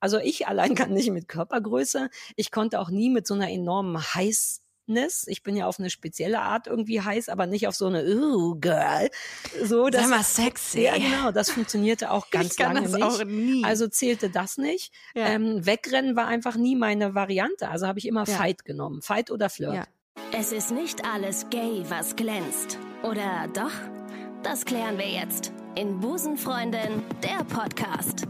Also ich allein kann nicht mit Körpergröße. Ich konnte auch nie mit so einer enormen Heiß ich bin ja auf eine spezielle Art irgendwie heiß, aber nicht auf so eine oh, Girl. So, das, Sei mal sexy. Ja, genau. Das funktionierte auch ganz ich kann lange das nicht. Auch nie. Also zählte das nicht. Ja. Ähm, Wegrennen war einfach nie meine Variante. Also habe ich immer ja. Fight genommen. Fight oder Flirt. Ja. Es ist nicht alles gay, was glänzt. Oder doch? Das klären wir jetzt in Busenfreundin, der Podcast.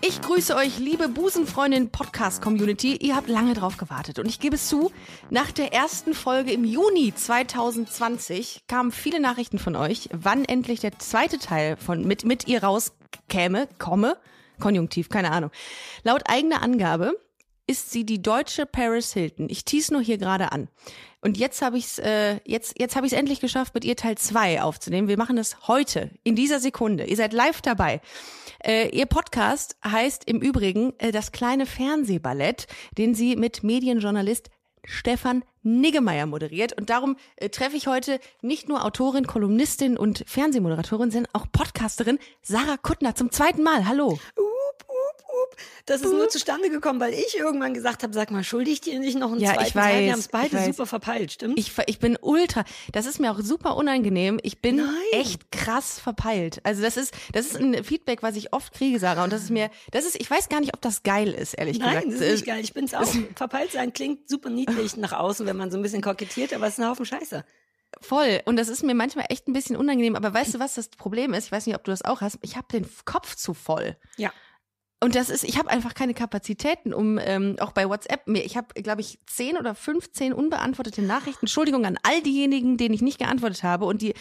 Ich grüße euch, liebe Busenfreundin Podcast Community. Ihr habt lange drauf gewartet und ich gebe es zu, nach der ersten Folge im Juni 2020 kamen viele Nachrichten von euch, wann endlich der zweite Teil von mit mit ihr rauskäme, komme, Konjunktiv, keine Ahnung. Laut eigener Angabe ist sie die deutsche Paris Hilton. Ich tease nur hier gerade an. Und jetzt habe ich es äh, jetzt jetzt habe ich es endlich geschafft, mit ihr Teil 2 aufzunehmen. Wir machen es heute in dieser Sekunde. Ihr seid live dabei. Äh, ihr Podcast heißt im Übrigen äh, das kleine Fernsehballett, den sie mit Medienjournalist Stefan Niggemeier moderiert. Und darum äh, treffe ich heute nicht nur Autorin, Kolumnistin und Fernsehmoderatorin, sondern auch Podcasterin Sarah Kuttner zum zweiten Mal. Hallo. Uh. Das ist nur zustande gekommen, weil ich irgendwann gesagt habe, sag mal, schuldig dir nicht noch einen ja, zweiten ich weiß, Teil? Wir haben es beide super verpeilt, stimmt? Ich, ich bin ultra, das ist mir auch super unangenehm. Ich bin Nein. echt krass verpeilt. Also das ist, das ist ein Feedback, was ich oft kriege, Sarah. Und das ist mir, das ist, ich weiß gar nicht, ob das geil ist, ehrlich Nein, gesagt. Nein, das ist nicht geil. Ich bin's auch. verpeilt sein klingt super niedlich nach außen, wenn man so ein bisschen kokettiert, aber es ist ein Haufen Scheiße. Voll. Und das ist mir manchmal echt ein bisschen unangenehm. Aber weißt du, was das Problem ist? Ich weiß nicht, ob du das auch hast. Ich habe den Kopf zu voll. Ja. Und das ist, ich habe einfach keine Kapazitäten, um ähm, auch bei WhatsApp mir, ich habe, glaube ich, zehn oder 15 unbeantwortete Nachrichten. Entschuldigung an all diejenigen, denen ich nicht geantwortet habe und die,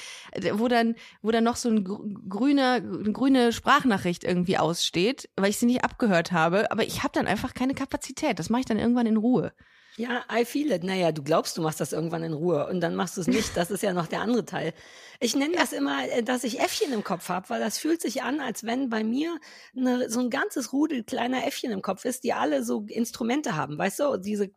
wo dann, wo dann noch so ein grüner, eine grüne Sprachnachricht irgendwie aussteht, weil ich sie nicht abgehört habe. Aber ich habe dann einfach keine Kapazität. Das mache ich dann irgendwann in Ruhe. Ja, I feel it. Naja, du glaubst, du machst das irgendwann in Ruhe und dann machst du es nicht. Das ist ja noch der andere Teil. Ich nenne das immer, äh, dass ich Äffchen im Kopf habe, weil das fühlt sich an, als wenn bei mir eine, so ein ganzes Rudel kleiner Äffchen im Kopf ist, die alle so Instrumente haben, weißt du? Diese,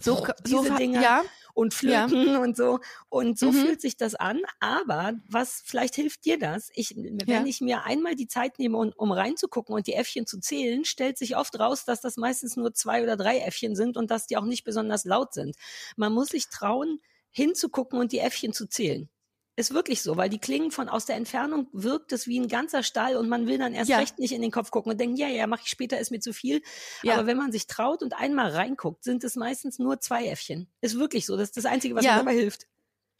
so, diese so, Dinger. Ja und Flöten ja. und so. Und so mhm. fühlt sich das an. Aber was, vielleicht hilft dir das? Ich, wenn ja. ich mir einmal die Zeit nehme, um, um reinzugucken und die Äffchen zu zählen, stellt sich oft raus, dass das meistens nur zwei oder drei Äffchen sind und dass die auch nicht besonders laut sind. Man muss sich trauen, hinzugucken und die Äffchen zu zählen. Ist wirklich so, weil die klingen von aus der Entfernung wirkt es wie ein ganzer Stall und man will dann erst ja. recht nicht in den Kopf gucken und denken, ja, ja, mache ich später, ist mir zu viel. Ja. Aber wenn man sich traut und einmal reinguckt, sind es meistens nur zwei Äffchen. Ist wirklich so. Das ist das Einzige, was ja. mir dabei hilft.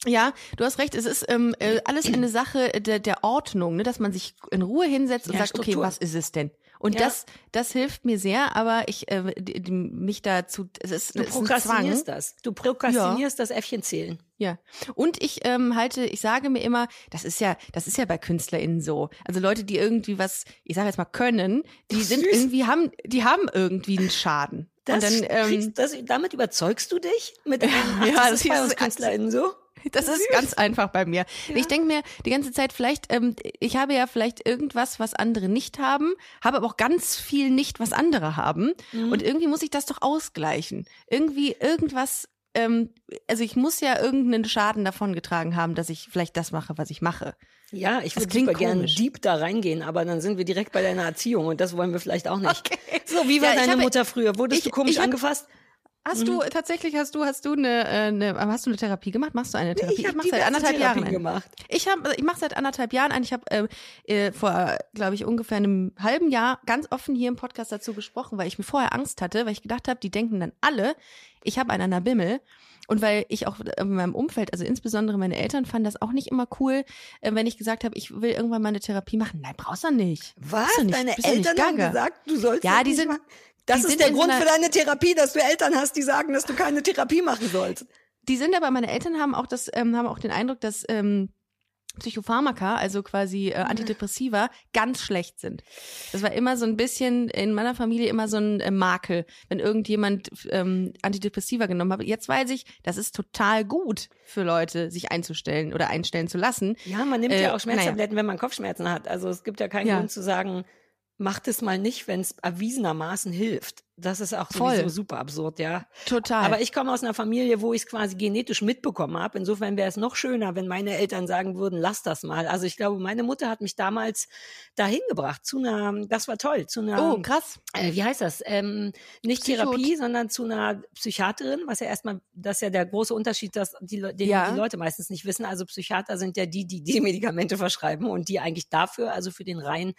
Ja, du hast recht. Es ist ähm, äh, alles eine Sache der, der Ordnung, ne? dass man sich in Ruhe hinsetzt und ja, sagt, Struktur. okay, was ist es denn? Und ja. das, das hilft mir sehr, aber ich äh, mich dazu, es ist, du prokrastinierst das. Du prokrastinierst ja. das Äffchen zählen. Ja. Und ich ähm, halte, ich sage mir immer, das ist ja, das ist ja bei KünstlerInnen so. Also Leute, die irgendwie was, ich sage jetzt mal können, die Süß. sind irgendwie haben, die haben irgendwie einen Schaden. Das, und dann, ähm, das, damit überzeugst du dich mit ja, ja, das ist bei uns KünstlerInnen so? Das ist ganz einfach bei mir. Ja. Ich denke mir die ganze Zeit, vielleicht, ähm, ich habe ja vielleicht irgendwas, was andere nicht haben, habe aber auch ganz viel nicht, was andere haben. Mhm. Und irgendwie muss ich das doch ausgleichen. Irgendwie irgendwas, ähm, also ich muss ja irgendeinen Schaden davon getragen haben, dass ich vielleicht das mache, was ich mache. Ja, ich würde super gerne deep da reingehen, aber dann sind wir direkt bei deiner Erziehung und das wollen wir vielleicht auch nicht. Okay. So, wie war ja, deine habe, Mutter früher? Wurdest ich, du komisch hab, angefasst? Hast mhm. du tatsächlich hast du hast du eine, äh, eine hast du eine Therapie gemacht? Machst du eine Therapie? Ich, ich mache seit anderthalb Therapie Jahren gemacht. Ich habe ich mache seit anderthalb Jahren eine. Ich habe äh, äh, vor glaube ich ungefähr einem halben Jahr ganz offen hier im Podcast dazu gesprochen, weil ich mir vorher Angst hatte, weil ich gedacht habe, die denken dann alle, ich habe einen an der Bimmel. Und weil ich auch in meinem Umfeld, also insbesondere meine Eltern fanden das auch nicht immer cool, äh, wenn ich gesagt habe, ich will irgendwann mal eine Therapie machen. Nein, brauchst du nicht. Was? Du nicht, Deine Eltern haben gesagt, du sollst Ja, die sind, machen? Das ist der Grund für deine Therapie, dass du Eltern hast, die sagen, dass du keine Therapie machen sollst. Die sind aber, meine Eltern haben auch das, ähm, haben auch den Eindruck, dass ähm, Psychopharmaka, also quasi äh, Antidepressiva, ganz schlecht sind. Das war immer so ein bisschen in meiner Familie immer so ein äh, Makel, wenn irgendjemand ähm, Antidepressiva genommen hat. Jetzt weiß ich, das ist total gut für Leute, sich einzustellen oder einstellen zu lassen. Ja, man nimmt äh, ja auch Schmerztabletten, naja. wenn man Kopfschmerzen hat. Also es gibt ja keinen ja. Grund zu sagen, macht es mal nicht, wenn es erwiesenermaßen hilft. Das ist auch Voll. sowieso super absurd, ja. Total. Aber ich komme aus einer Familie, wo ich es quasi genetisch mitbekommen habe. Insofern wäre es noch schöner, wenn meine Eltern sagen würden, lass das mal. Also ich glaube, meine Mutter hat mich damals dahin gebracht zu einer, das war toll, zu einer, oh, krass. äh, wie heißt das? Ähm, nicht Psychot- Therapie, sondern zu einer Psychiaterin, was ja erstmal, das ist ja der große Unterschied, dass die, den Ja. die Leute meistens nicht wissen. Also Psychiater sind ja die, die die Medikamente verschreiben und die eigentlich dafür, also für den rein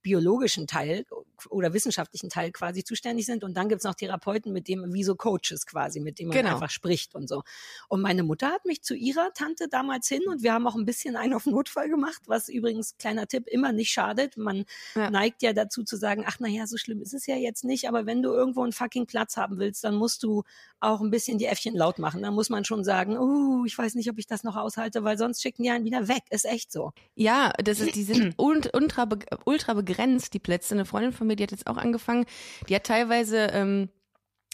biologischen Teil oder wissenschaftlichen Teil quasi zuständig sind. Und dann gibt's noch Therapeuten, mit dem, wie so Coaches quasi, mit denen man Genau. einfach spricht und so. Und meine Mutter hat mich zu ihrer Tante damals hin und wir haben auch ein bisschen einen auf Notfall gemacht, was übrigens, kleiner Tipp, immer nicht schadet. Man Ja. neigt ja dazu zu sagen, ach naja, so schlimm ist es ja jetzt nicht, aber wenn du irgendwo einen fucking Platz haben willst, dann musst du auch ein bisschen die Äffchen laut machen. Dann muss man schon sagen, uh, ich weiß nicht, ob ich das noch aushalte, weil sonst schicken die einen wieder weg. Ist echt so. Ja, das ist, die sind ult- ultra, ultra begrenzt, die Plätze. Eine Freundin von mir, die hat jetzt auch angefangen, die hat teilweise ähm,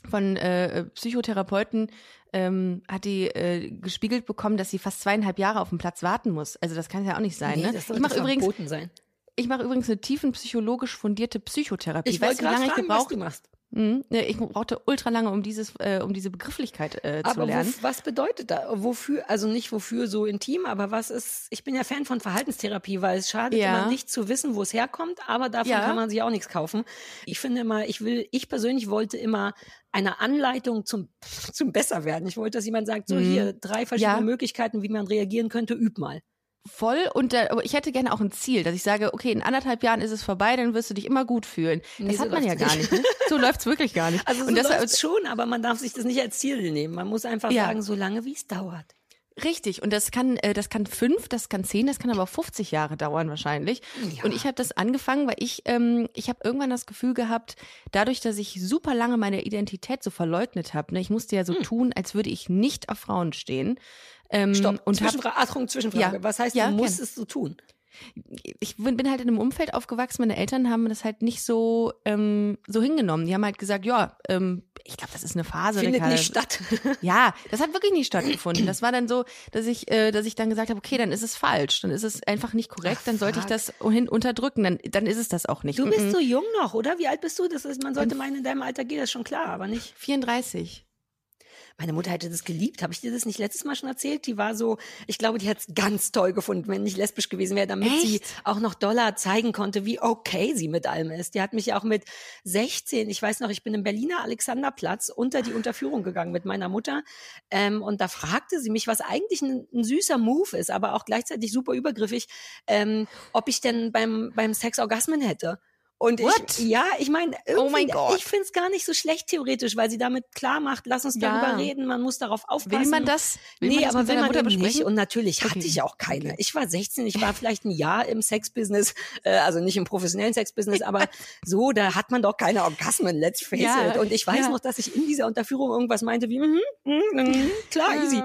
von äh, Psychotherapeuten ähm, hat die äh, gespiegelt bekommen, dass sie fast zweieinhalb Jahre auf dem Platz warten muss. Also das kann ja auch nicht sein. Nee, ne? das Ich mache übrigens, sein. ich mache übrigens eine tiefenpsychologisch fundierte Psychotherapie. Ich weißt du, wie lange ich fragen, was gebraucht? du machst. Mhm. Ich brauchte ultra lange, um dieses, äh, um diese Begrifflichkeit äh, zu Aber lernen. wo, was bedeutet da? Wofür, also nicht wofür so intim, aber was ist, ich bin ja Fan von Verhaltenstherapie, weil es schadet Ja. immer nicht zu wissen, wo es herkommt, aber davon Ja. kann man sich auch nichts kaufen. Ich finde immer, ich will, ich persönlich wollte immer eine Anleitung zum, zum Besserwerden. Ich wollte, dass jemand sagt, so Mhm. hier drei verschiedene Ja. Möglichkeiten, wie man reagieren könnte, üb mal. Voll und aber ich hätte gerne auch ein Ziel, dass ich sage, okay, in anderthalb Jahren ist es vorbei, dann wirst du dich immer gut fühlen. Nee, Das so hat man ja gar nicht. nicht. Ne? So läuft's wirklich gar nicht. Also so und das, läuft's schon, aber man darf sich das nicht als Ziel nehmen. Man muss einfach Ja. sagen, so lange wie es dauert. Richtig, und das kann, äh, das kann fünf, das kann zehn, das kann aber auch 50 Jahre dauern wahrscheinlich. Ja. Und ich habe das angefangen, weil ich, ähm, ich habe irgendwann das Gefühl gehabt, dadurch, dass ich super lange meine Identität so verleugnet habe, ne, ich musste ja so Hm. tun, als würde ich nicht auf Frauen stehen. Ähm, Stopp. und hab, Zwischenfrage, Achtung, Zwischenfrage. Ja. Was heißt, Ja, du musst es so tun? ich bin halt in einem Umfeld aufgewachsen, meine Eltern haben das halt nicht so, ähm, so hingenommen. Die haben halt gesagt, ja, ähm, ich glaube, das ist eine Phase. Findet Ricarda. nicht statt. Ja, das hat wirklich nicht stattgefunden. Das war dann so, dass ich, äh, dass ich dann gesagt habe, okay, dann ist es falsch, dann ist es einfach nicht korrekt, Ach, dann sollte ich fuck. das hin unterdrücken, dann, dann ist es das auch nicht. Du bist Mhm. so jung noch, oder? Wie alt bist du? Das ist, man sollte meinen, in deinem Alter geht das schon klar, aber nicht. 34. Meine Mutter hätte das geliebt. Habe ich dir das nicht letztes Mal schon erzählt? Die war so, ich glaube, die hat es ganz toll gefunden, wenn nicht lesbisch gewesen wäre, damit sie Echt? auch noch Dollar zeigen konnte, wie okay sie mit allem ist. Die hat mich auch mit 16, ich weiß noch, ich bin im Berliner Alexanderplatz unter die Unterführung gegangen mit meiner Mutter. Ähm, und da fragte sie mich, was eigentlich ein, ein süßer Move ist, aber auch gleichzeitig super übergriffig, ähm, ob ich denn beim, beim Sex Orgasmen hätte. Und What? ich, ja, ich meine, Oh mein ich finde es gar nicht so schlecht theoretisch, weil sie damit klar macht, lass uns Ja. darüber reden, man muss darauf aufpassen. Will man das? Will nee, man das aber will seiner man Mutter eben nicht. besprechen? Und natürlich hatte Okay. ich auch keine. Ich war 16, ich war vielleicht ein Jahr im Sexbusiness, äh, also nicht im professionellen Sexbusiness, aber so, da hat man doch keine Orgasmen, let's face Ja, it. Und ich weiß ja. noch, dass ich in dieser Unterführung irgendwas meinte wie, mhm, mhm, mhm, klar, easy.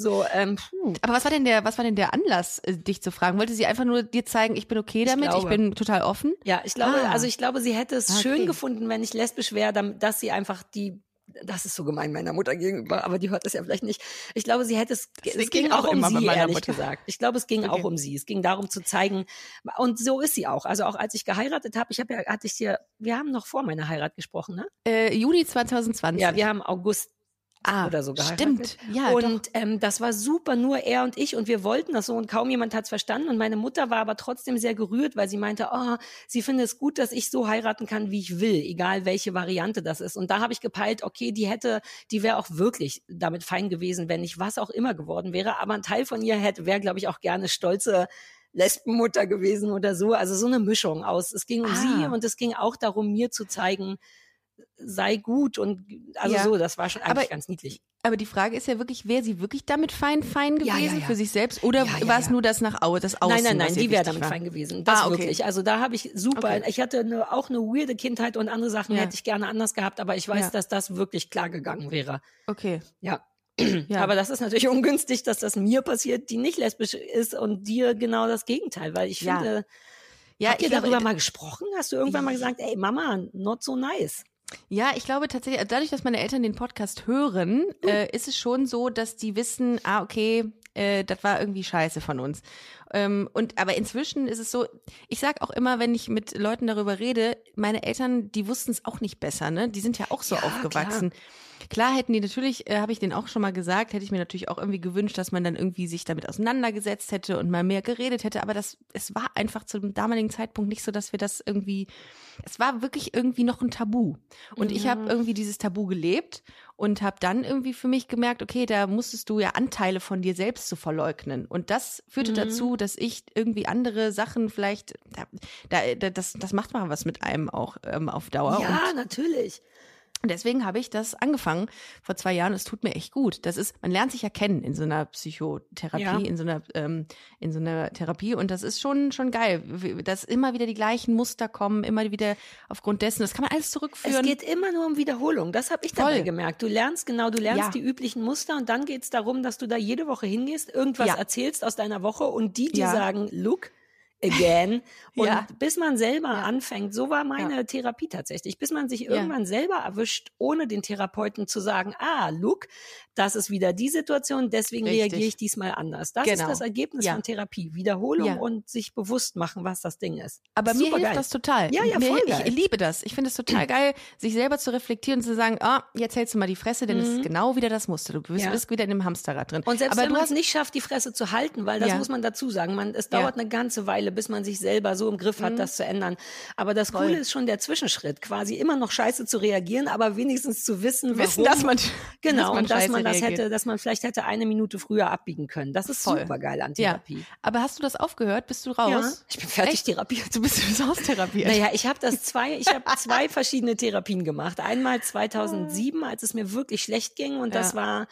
So, ähm, puh. Aber was war denn der, was war denn der Anlass, äh, dich zu fragen? Wollte sie einfach nur dir zeigen, ich bin okay damit, ich, glaube. bin total offen? Ja, ich glaube, Ah. also ich glaube, sie hätte es Okay. schön gefunden, wenn ich lesbisch wäre, dass sie einfach die das ist so gemein meiner Mutter gegenüber, aber die hört das ja vielleicht nicht. Ich glaube, sie hätte es, Das es ging ich auch auch um sie, meiner ehrlich Mutter. gesagt. Ich glaube, es ging Okay. auch um sie. Es ging darum zu zeigen, und so ist sie auch. Also auch als ich geheiratet habe, ich habe ja, hatte ich dir, wir haben noch vor meiner Heirat gesprochen, ne? Äh, Juni 2020. Ja, wir haben August ah, oder so geheiratet. Stimmt. Ja, und ähm, das war super, nur er und ich und wir wollten das so und kaum jemand hat es verstanden und meine Mutter war aber trotzdem sehr gerührt, weil sie meinte, oh, sie findet es gut, dass ich so heiraten kann, wie ich will, egal welche Variante das ist. Und da habe ich gepeilt, okay, die hätte, die wäre auch wirklich damit fein gewesen, wenn ich was auch immer geworden wäre, aber ein Teil von ihr hätte, wäre, glaube ich, auch gerne stolze Lesbenmutter gewesen oder so. Also so eine Mischung aus. Es ging um Ah. sie und es ging auch darum, mir zu zeigen, sei gut und also Ja. so, das war schon eigentlich Aber ganz niedlich. Aber die Frage ist ja wirklich, wäre sie wirklich damit fein, fein gewesen Ja, ja, für sich selbst? Oder war es nur das nach Au, das Außen? Nein, nein, nein, die wäre damit war? fein gewesen. Das Ah, okay. wirklich. Also da habe ich super, Okay. ich hatte eine, auch eine weirde Kindheit und andere Sachen hätte ich gerne anders gehabt, aber ich weiß, dass das wirklich klar gegangen wäre. Okay. Ja. Ja. Aber das ist natürlich ungünstig, dass das mir passiert, die nicht lesbisch ist und dir genau das Gegenteil, weil ich finde, Ja, habt ihr darüber mal gesprochen? Hast du irgendwann mal gesagt, ey Mama, not so nice? Ja, ich glaube tatsächlich, dadurch, dass meine Eltern den Podcast hören, äh, ist es schon so, dass die wissen, ah, okay, äh, das war irgendwie scheiße von uns. Ähm, und aber inzwischen ist es so, ich sag auch immer, wenn ich mit Leuten darüber rede, meine Eltern, die wussten es auch nicht besser, ne? Die sind ja auch so Ja, aufgewachsen. Klar. hätten die natürlich, äh, habe ich denen auch schon mal gesagt, hätte ich mir natürlich auch irgendwie gewünscht, dass man dann irgendwie sich damit auseinandergesetzt hätte und mal mehr geredet hätte. Aber das, es war einfach zu dem damaligen Zeitpunkt nicht so, dass wir das irgendwie, es war wirklich irgendwie noch ein Tabu. Und ich habe irgendwie dieses Tabu gelebt und habe dann irgendwie für mich gemerkt, okay, da musstest du ja Anteile von dir selbst zu verleugnen. Und das führte dazu, dass ich irgendwie andere Sachen vielleicht, da, da, da, das, das macht mal was mit einem auch ähm, auf Dauer. Ja, Und natürlich. Und deswegen habe ich das angefangen vor zwei Jahren. Es tut mir echt gut. Das ist, man lernt sich ja kennen in so einer Psychotherapie, Ja. in so einer, ähm, in so einer Therapie. Und das ist schon, schon geil, dass immer wieder die gleichen Muster kommen, immer wieder aufgrund dessen. Das kann man alles Es zurückführen. geht immer nur um Wiederholung. Das habe ich dabei Voll. gemerkt. Du lernst genau, du lernst Ja. die üblichen Muster und dann geht es darum, dass du da jede Woche hingehst, irgendwas Ja. erzählst aus deiner Woche und die dir Ja. sagen, look again. Und Ja. bis man selber anfängt, so war meine Therapie tatsächlich, bis man sich irgendwann selber erwischt, ohne den Therapeuten zu sagen, ah, look, das ist wieder die Situation, deswegen Richtig. reagiere ich diesmal anders. Das Genau. ist das Ergebnis Ja. von Therapie. Wiederholung Ja. und sich bewusst machen, was das Ding ist. Aber mir Supergeil. hilft das total. Ja, ja, mir, voll Ich geil. liebe das. Ich finde es total geil, sich selber zu reflektieren und zu sagen, ah, jetzt hältst du mal die Fresse, denn es ist genau wieder das Muster. Du bist, Mhm. Ja. bist wieder in dem Hamsterrad drin. Und selbst Aber wenn du man es nicht schafft, die Fresse zu halten, weil das Ja. muss man dazu sagen, man, es Ja. dauert eine ganze Weile, bis man sich selber so im Griff hat, das zu ändern. Aber das Voll. Coole ist schon der Zwischenschritt, quasi immer noch scheiße zu reagieren, aber wenigstens zu wissen, warum. wissen, dass man, genau, dass man und dass man das reagiert. hätte, dass man vielleicht hätte eine Minute früher abbiegen können. Das ist Voll. super geil an Ja. Therapie. Aber hast du das aufgehört? Bist du raus? Ja, ich bin fertig Echt? therapiert. Du bist, du bist austherapiert. Naja, ich habe das zwei, ich habe zwei verschiedene Therapien gemacht. Einmal 2007, als es mir wirklich schlecht ging und das Ja. war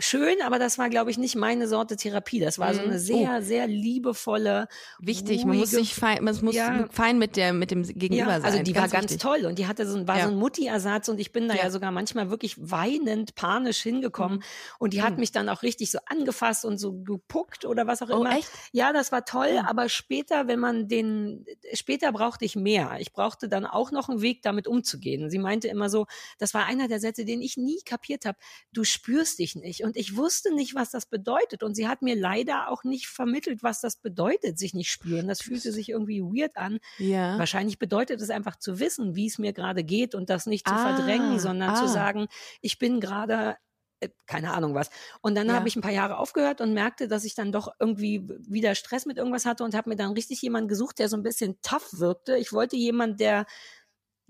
schön, aber das war, glaube ich, nicht meine Sorte Therapie. Das war so Mhm. eine sehr, sehr liebevolle, Wichtig, man muss sich fein, man muss Ja. fein mit der, mit dem Gegenüber ja, sein. also die war ganz wichtig. toll und die hatte so ein, war Ja. so ein Mutti-Ersatz und ich bin da ja. Sogar manchmal wirklich weinend, panisch hingekommen Mhm. und die hat mich dann auch richtig so angefasst und so gepuckt oder was auch Oh, immer. echt? Ja, das war toll, Ja. aber später, wenn man den, später brauchte ich mehr. Ich brauchte dann auch noch einen Weg, damit umzugehen. Sie meinte immer so, das war einer der Sätze, den ich nie kapiert habe. Du spürst dich nicht und ich wusste nicht, was das bedeutet und sie hat mir leider auch nicht vermittelt, was das bedeutet, sich nicht spüren. Das fühlte sich irgendwie weird an. Ja. Wahrscheinlich bedeutet es einfach zu wissen, wie es mir gerade geht und das nicht zu Ah, verdrängen, sondern zu ah. sagen, ich bin gerade äh, keine Ahnung was. Und dann Ja. habe ich ein paar Jahre aufgehört und merkte, dass ich dann doch irgendwie wieder Stress mit irgendwas hatte und habe mir dann richtig jemanden gesucht, der so ein bisschen tough wirkte. Ich wollte jemanden, der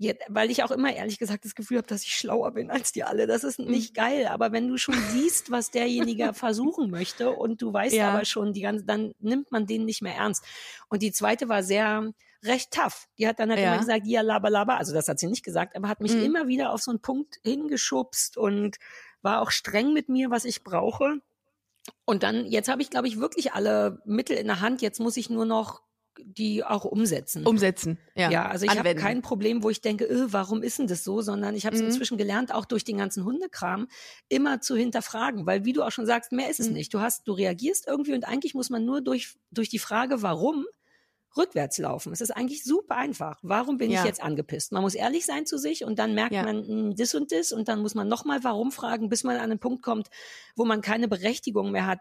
Jetzt, weil ich auch immer ehrlich gesagt das Gefühl habe, dass ich schlauer bin als die alle. Das Mhm. ist nicht geil. Aber wenn du schon siehst, was derjenige versuchen möchte und du weißt Ja. aber schon die ganze, dann nimmt man den nicht mehr ernst. Und die zweite war sehr recht tough. Die hat dann halt Ja. immer gesagt, ja, laber, laber. Also das hat sie nicht gesagt, aber hat mich Mhm. immer wieder auf so einen Punkt hingeschubst und war auch streng mit mir, was ich brauche. Und dann, jetzt habe ich, glaube ich, wirklich alle Mittel in der Hand. Jetzt muss ich nur noch die auch umsetzen. Umsetzen. Ja, Ja, also ich habe kein Problem, wo ich denke, äh, warum ist denn das so, sondern ich habe es Mhm. inzwischen gelernt, auch durch den ganzen Hundekram immer zu hinterfragen, weil wie du auch schon sagst, mehr ist es Mhm. nicht. Du hast, du reagierst irgendwie und eigentlich muss man nur durch durch die Frage, warum rückwärts laufen. Es ist eigentlich super einfach. Warum bin Ja. ich jetzt angepisst? Man muss ehrlich sein zu sich und dann merkt Ja. man mh, das und das und dann muss man nochmal warum fragen, bis man an einen Punkt kommt, wo man keine Berechtigung mehr hat,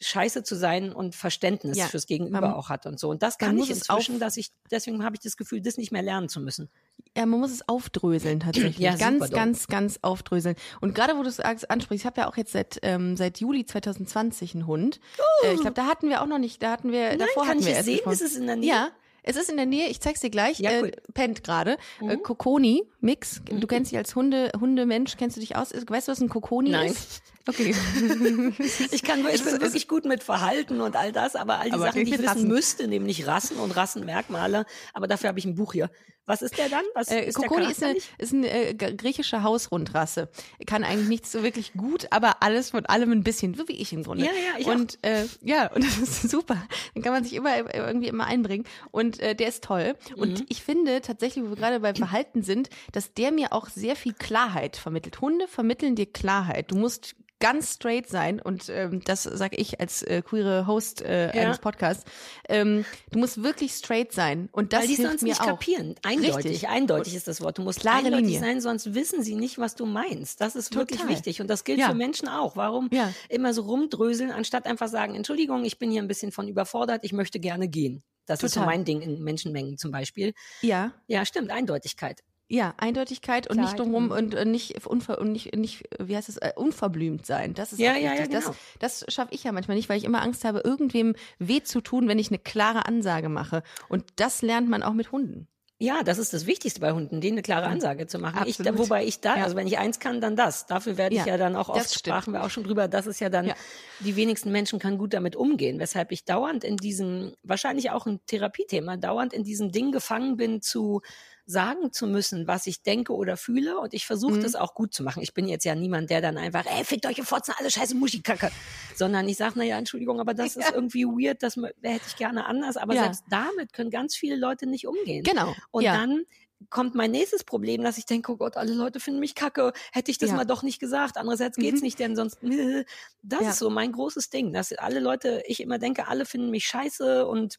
scheiße zu sein und Verständnis Ja. fürs Gegenüber Man- auch hat und so. Und das kann ich es auf- inzwischen, dass ich, deswegen habe ich das Gefühl, das nicht mehr lernen zu müssen. Ja, man muss es aufdröseln tatsächlich. Ja, ganz, ganz, ganz aufdröseln. Und gerade wo du es ansprichst, ich habe ja auch jetzt seit, ähm, seit Juli 2020 einen Hund. Äh, ich glaube, da hatten wir auch noch nicht, da hatten wir, Nein, davor kann hatten ich wir es sehen? Ist es in der Nähe? Ja, es ist in der Nähe. Ich zeig's dir gleich. Ja, cool. äh, pennt gerade. Äh, Mhm. Kokoni Mix. Du kennst dich als Hunde Hundemensch. Kennst du dich aus? Weißt du, was ein Kokoni Nein. ist? Okay. Ich kann, ich bin wirklich gut mit Verhalten und all das, aber all die Aber Sachen, die ich wissen Rassen. müsste, nämlich Rassen und Rassenmerkmale, aber dafür habe ich ein Buch hier. Was ist der dann? Was Äh, ist der Kokoni ist eine, ist eine äh, griechische Hausrundrasse. Kann eigentlich nichts so wirklich gut, aber alles von allem ein bisschen, so wie ich im Grunde. Ja, ja, ich Und äh, ja, und das ist super. Dann kann man sich immer äh, irgendwie immer einbringen. Und äh, der ist toll. Und Mhm. ich finde tatsächlich, wo wir gerade beim Verhalten sind, dass der mir auch sehr viel Klarheit vermittelt. Hunde vermitteln dir Klarheit. Du musst ganz straight sein und ähm, das sage ich als äh, queere Host äh, Ja. eines Podcasts. Ähm, du musst wirklich straight sein und das Weil die hilft sonst mir nicht auch. kapieren. Eindeutig, Richtig. eindeutig ist das Wort. Du musst Klare eindeutig Linie. sein, sonst wissen sie nicht, was du meinst. Das ist wirklich Total. wichtig. Und das gilt Ja. für Menschen auch. Warum Ja. immer so rumdröseln, anstatt einfach sagen, Entschuldigung, ich bin hier ein bisschen von überfordert, ich möchte gerne gehen. Das ist so Total. mein Ding in Menschenmengen zum Beispiel. Ja, Ja, stimmt, Eindeutigkeit. Ja, Eindeutigkeit und nicht drumherum und- und, äh, nicht, unver, und nicht, nicht, wie heißt es, äh, unverblümt sein. Das ist Ja, ja, ja, genau. Das, das schaffe ich ja manchmal nicht, weil ich immer Angst habe, irgendwem weh zu tun, wenn ich eine klare Ansage mache. Und das lernt man auch mit Hunden. Ja, das ist das Wichtigste bei Hunden, denen eine klare Ansage zu machen. Ich, wobei ich da, Ja. also wenn ich eins kann, dann das. Dafür werde ich Ja, ja, dann auch oft, sprachen wir auch schon drüber, das ist ja dann, Ja. die wenigsten Menschen können gut damit umgehen, weshalb ich dauernd in diesem, wahrscheinlich auch ein Therapiethema, dauernd in diesem Ding gefangen bin zu sagen zu müssen, was ich denke oder fühle und ich versuche Mhm. das auch gut zu machen. Ich bin jetzt ja niemand, der dann einfach, ey, fickt euch, ihr Fotzen, alle scheiße Muschikacke, sondern ich sage, naja, Entschuldigung, aber das ist irgendwie weird, das hätte ich gerne anders, aber Ja. selbst damit können ganz viele Leute nicht umgehen. Genau. Und ja. dann kommt mein nächstes Problem, dass ich denke, oh Gott, alle Leute finden mich kacke. Hätte ich das Ja. mal doch nicht gesagt. Andererseits geht's Mhm. nicht, denn sonst, das Ja. ist so mein großes Ding, dass alle Leute, ich immer denke, alle finden mich scheiße und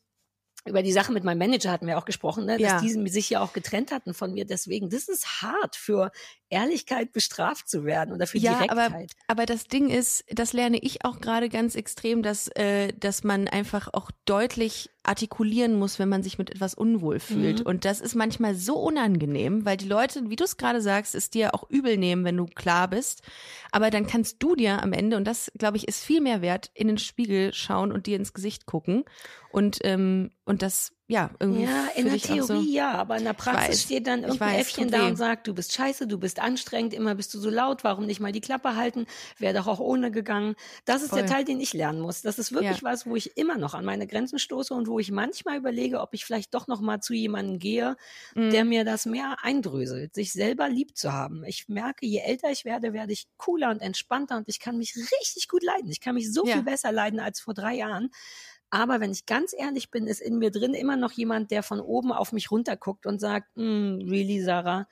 über die Sache mit meinem Manager hatten wir auch gesprochen, ne, dass Ja. die sich ja auch getrennt hatten von mir. Deswegen, das ist hart für Ehrlichkeit bestraft zu werden oder für Ja, aber, Direktheit. aber das Ding ist, das lerne ich auch gerade ganz extrem, dass, äh, dass man einfach auch deutlich artikulieren muss, wenn man sich mit etwas unwohl fühlt. Mhm. Und das ist manchmal so unangenehm, weil die Leute, wie du es gerade sagst, es dir auch übel nehmen, wenn du klar bist. Aber dann kannst du dir am Ende, und das, glaube ich, ist viel mehr wert, in den Spiegel schauen und dir ins Gesicht gucken. Und, ähm, und das, ja, irgendwie. Ja, in der auch so, Theorie ja, aber in der Praxis weiß. steht dann irgendein weiß, Äffchen da weh. und sagt, du bist scheiße, du bist anstrengend, immer bist du so laut, warum nicht mal die Klappe halten, wäre doch auch ohne gegangen. Das ist der Voll. Teil, den ich lernen muss. Das ist wirklich Ja. was, wo ich immer noch an meine Grenzen stoße und wo ich manchmal überlege, ob ich vielleicht doch noch mal zu jemandem gehe, Mhm. der mir das mehr eindröselt, sich selber lieb zu haben. Ich merke, je älter ich werde, werde ich cooler und entspannter und ich kann mich richtig gut leiden. Ich kann mich so Ja. viel besser leiden als vor drei Jahren. Aber wenn ich ganz ehrlich bin, ist in mir drin immer noch jemand, der von oben auf mich runterguckt und sagt, "Mm, really, Sarah,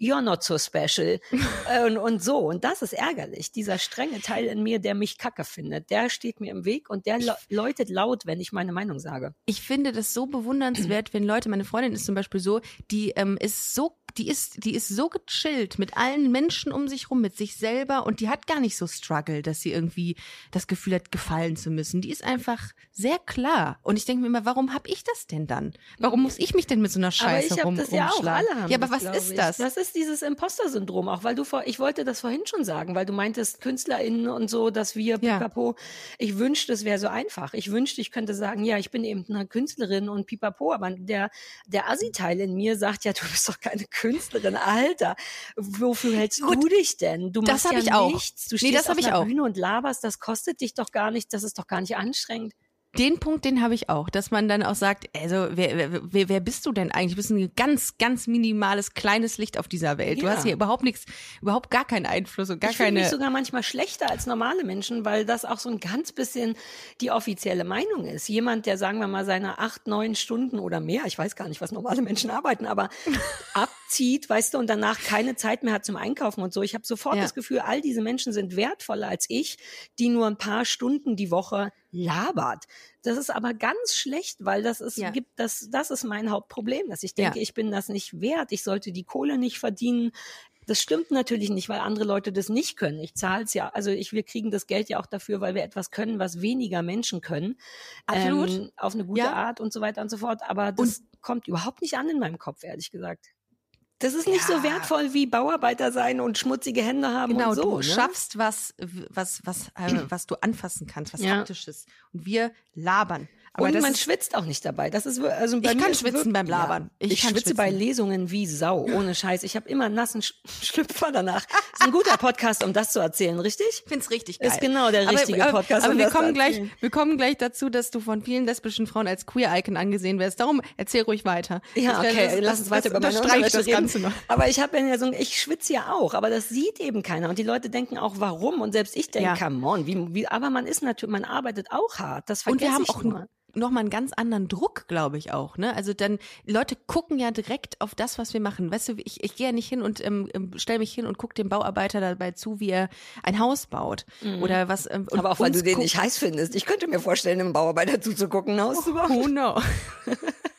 you're not so special. Und, und so. Und das ist ärgerlich. Dieser strenge Teil in mir, der mich kacke findet, der steht mir im Weg und der läutet laut, wenn ich meine Meinung sage. ich finde das so bewundernswert, wenn Leute, meine Freundin ist zum Beispiel so, die ähm, ist so, die ist, die ist so gechillt mit allen Menschen um sich rum, mit sich selber und die hat gar nicht so Struggle, dass sie irgendwie das Gefühl hat, gefallen zu müssen. Die ist einfach sehr klar. Und ich denke mir immer, warum hab ich das denn dann? Warum muss ich mich denn mit so einer Aber Scheiße ich habe rum, das ja auch. rumschlagen? Alle haben ja, aber das, was ist ich. das? Das ist dieses Imposter-Syndrom auch, weil du vor, ich wollte das vorhin schon sagen, weil du meintest KünstlerInnen und so, dass wir, Ja. pipapo, ich wünschte, es wäre so einfach. Ich wünschte, ich könnte sagen, ja, ich bin eben eine Künstlerin und pipapo, aber der, der Assi-Teil in mir sagt ja, du bist doch keine Künstlerin, Alter. Wofür hältst Gut, du dich denn? Du das machst hab ja ich auch. nichts. Du Nee, stehst das auf ich einer auch. Bühne und laberst, das kostet dich doch gar nicht, das ist doch gar nicht anstrengend. Den Punkt, den habe ich auch, dass man dann auch sagt, also wer, wer, wer, bist du denn eigentlich? Du bist ein ganz, ganz minimales, kleines Licht auf dieser Welt. Du Ja. hast hier überhaupt nichts, überhaupt gar keinen Einfluss und gar ich fühle keine. mich sogar manchmal schlechter als normale Menschen, weil das auch so ein ganz bisschen die offizielle Meinung ist. Jemand, der, sagen wir mal, seine acht, neun Stunden oder mehr, ich weiß gar nicht, was normale Menschen arbeiten, aber abzieht, weißt du, und danach keine Zeit mehr hat zum Einkaufen und so. Ich habe sofort Ja. das Gefühl, all diese Menschen sind wertvoller als ich, die nur ein paar Stunden die Woche labert. Das ist aber ganz schlecht, weil das ist, Ja. gibt, das, das ist mein Hauptproblem, dass ich denke, Ja. ich bin das nicht wert, ich sollte die Kohle nicht verdienen. Das stimmt natürlich nicht, weil andere Leute das nicht können. Ich zahle es ja, also ich, wir kriegen das Geld ja auch dafür, weil wir etwas können, was weniger Menschen können. Absolut. Ähm, auf eine gute Ja. Art und so weiter und so fort. Aber das kommt überhaupt nicht an in meinem Kopf, ehrlich gesagt. Das ist nicht so Ja. wertvoll wie Bauarbeiter sein und schmutzige Hände haben Genau, und so. du ne? schaffst was, was, was, äh, was du anfassen kannst, was Ja. haptisches. Und wir labern. Aber und das man ist, schwitzt auch nicht dabei. Das ist also bei Ich mir kann schwitzen wirklich- beim Labern. Ja, Ich ich kann schwitze bei schwitzen. Lesungen wie Sau, ohne Scheiß. Ich habe immer einen nassen Sch Schlüpfer danach. Ist ein guter Podcast, um das zu erzählen, richtig? ich find's richtig geil. Ist genau der richtige aber, Podcast, Aber um wir das kommen gleich, wir kommen gleich dazu, dass du von vielen lesbischen Frauen als Queer-Icon angesehen wirst. Darum erzähl ruhig weiter. Ja, Das- okay, das- lass das- uns weiter das über meine das reden. Ganze noch. Aber ich habe ja so, ich schwitze ja auch, aber das sieht eben keiner und die Leute denken auch, warum? Und selbst ich denke, Ja. come on, wie, wie, aber man ist natürlich, man arbeitet auch hart. Das Und vergesse wir haben ich auch nur. Nochmal einen ganz anderen Druck, glaube ich auch. Ne? Also dann, Leute gucken ja direkt auf das, was wir machen. Weißt du, ich, ich gehe ja nicht hin und ähm, ähm stelle mich hin und gucke dem Bauarbeiter dabei zu, wie er ein Haus baut. Mhm. Oder was. Ähm, Aber auch weil du den nicht heiß findest. Ich könnte mir vorstellen, einem Bauarbeiter zuzugucken, ein Haus zu bauen. Oh no.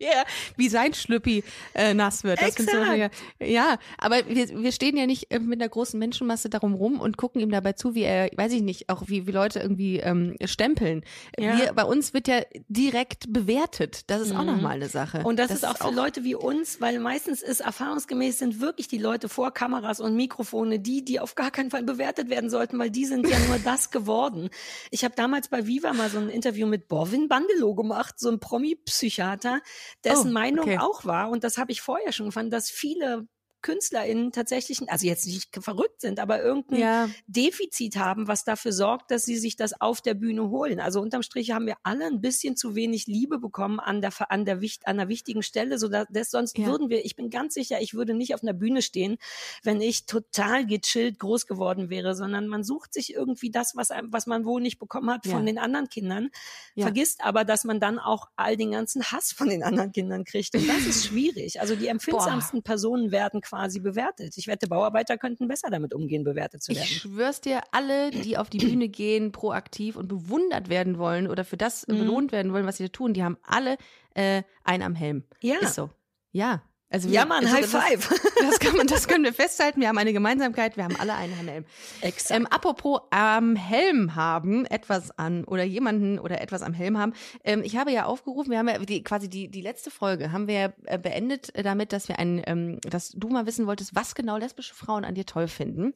Ja, yeah, wie sein Schlüppi äh, nass wird. Das Exakt. So, ja, aber wir, wir stehen ja nicht äh, mit einer großen Menschenmasse darum rum und gucken ihm dabei zu, wie er, weiß ich nicht, auch wie, wie Leute irgendwie ähm, stempeln. Ja. Wir, bei uns wird ja direkt bewertet. Das ist mhm. auch nochmal eine Sache. Und das, das ist auch für auch Leute wie uns, weil meistens ist erfahrungsgemäß sind wirklich die Leute vor Kameras und Mikrofone die, die auf gar keinen Fall bewertet werden sollten, weil die sind ja nur das geworden. Ich habe damals bei Viva mal so ein Interview mit Borwin Bandelow gemacht, so ein Promi-Psychiater dessen oh, Meinung okay. auch war, und das habe ich vorher schon gefunden, dass viele KünstlerInnen tatsächlich, also jetzt nicht verrückt sind, aber irgendein ja. Defizit haben, was dafür sorgt, dass sie sich das auf der Bühne holen. Also unterm Strich haben wir alle ein bisschen zu wenig Liebe bekommen an der, an der, an der wichtigen Stelle, so dass sonst ja. würden wir, ich bin ganz sicher, ich würde nicht auf einer Bühne stehen, wenn ich total gechillt groß geworden wäre, sondern man sucht sich irgendwie das, was, was man wohl nicht bekommen hat von ja. den anderen Kindern, vergisst aber, dass man dann auch all den ganzen Hass von den anderen Kindern kriegt. Und das ist schwierig. Also die empfindsamsten Boah. Personen werden quasi bewertet. Ich wette, Bauarbeiter könnten besser damit umgehen, bewertet zu werden. Ich schwör's dir, alle, die auf die Bühne gehen, proaktiv und bewundert werden wollen oder für das mhm. belohnt werden wollen, was sie da tun, die haben alle äh, einen am Helm. Ja. Ist so. Ja. Also ja, Mann, also High Five. Das, kann man, das können wir festhalten. Wir haben eine Gemeinsamkeit. Wir haben alle einen Helm. Exakt. Ähm, apropos am Helm haben, etwas an oder jemanden oder etwas am Helm haben. Ähm, ich habe ja aufgerufen, wir haben ja die, quasi die, die letzte Folge haben wir äh, beendet damit, dass wir ein, ähm, dass du mal wissen wolltest, was genau lesbische Frauen an dir toll finden.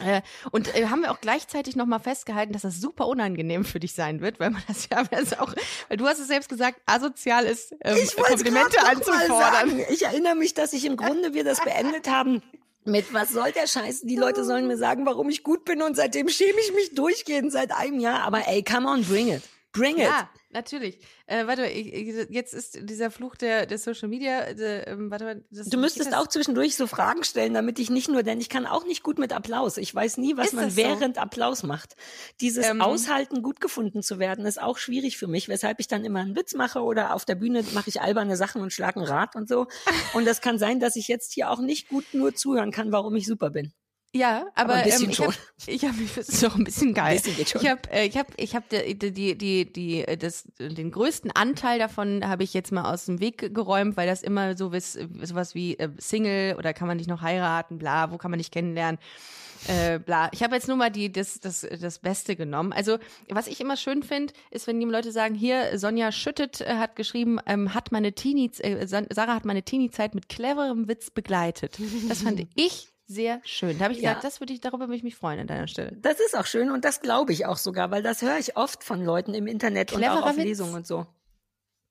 Äh, und äh, haben wir auch gleichzeitig nochmal festgehalten, dass das super unangenehm für dich sein wird, weil man das ja also auch, weil du hast es selbst gesagt, asozial ist, ähm, Komplimente anzufordern. Ich erinnere mich, dass ich im Grunde wir das beendet haben mit was soll der Scheiß? Die Leute sollen mir sagen, warum ich gut bin und seitdem schäme ich mich durchgehend seit einem Jahr. Aber ey, come on, bring it. Bring it. Ja, natürlich. Äh, warte, ich, ich, jetzt ist dieser Fluch der, der Social Media. Der, ähm, warte mal, das, du müsstest auch zwischendurch so Fragen stellen, damit ich nicht nur, denn ich kann auch nicht gut mit Applaus. Ich weiß nie, was man während so? Applaus macht. Dieses ähm, Aushalten, gut gefunden zu werden, ist auch schwierig für mich, weshalb ich dann immer einen Witz mache oder auf der Bühne mache ich alberne Sachen und schlage ein Rad und so. Und das kann sein, dass ich jetzt hier auch nicht gut nur zuhören kann, warum ich super bin. Ja, aber, aber ähm, ich habe ich hab, das ist doch ein bisschen geil. Ein bisschen ich habe äh, ich habe ich habe die, die die die das den größten Anteil davon habe ich jetzt mal aus dem Weg geräumt, weil das immer so was sowas wie äh, Single oder kann man nicht noch heiraten, bla, wo kann man nicht kennenlernen. Äh, bla. Ich habe jetzt nur mal die das das das Beste genommen. Also was ich immer schön finde, ist, wenn die Leute sagen, hier Sonja Schüttet äh, hat geschrieben, ähm, hat meine Teenie äh, Sarah hat meine Teenie-Zeit mit cleverem Witz begleitet. Das fand ich sehr schön. Da habe ich ja. gesagt, das würde ich, darüber würde ich mich freuen an deiner Stelle. Das ist auch schön und das glaube ich auch sogar, weil das höre ich oft von Leuten im Internet Cleverer und auch auf Witz. Lesungen und so.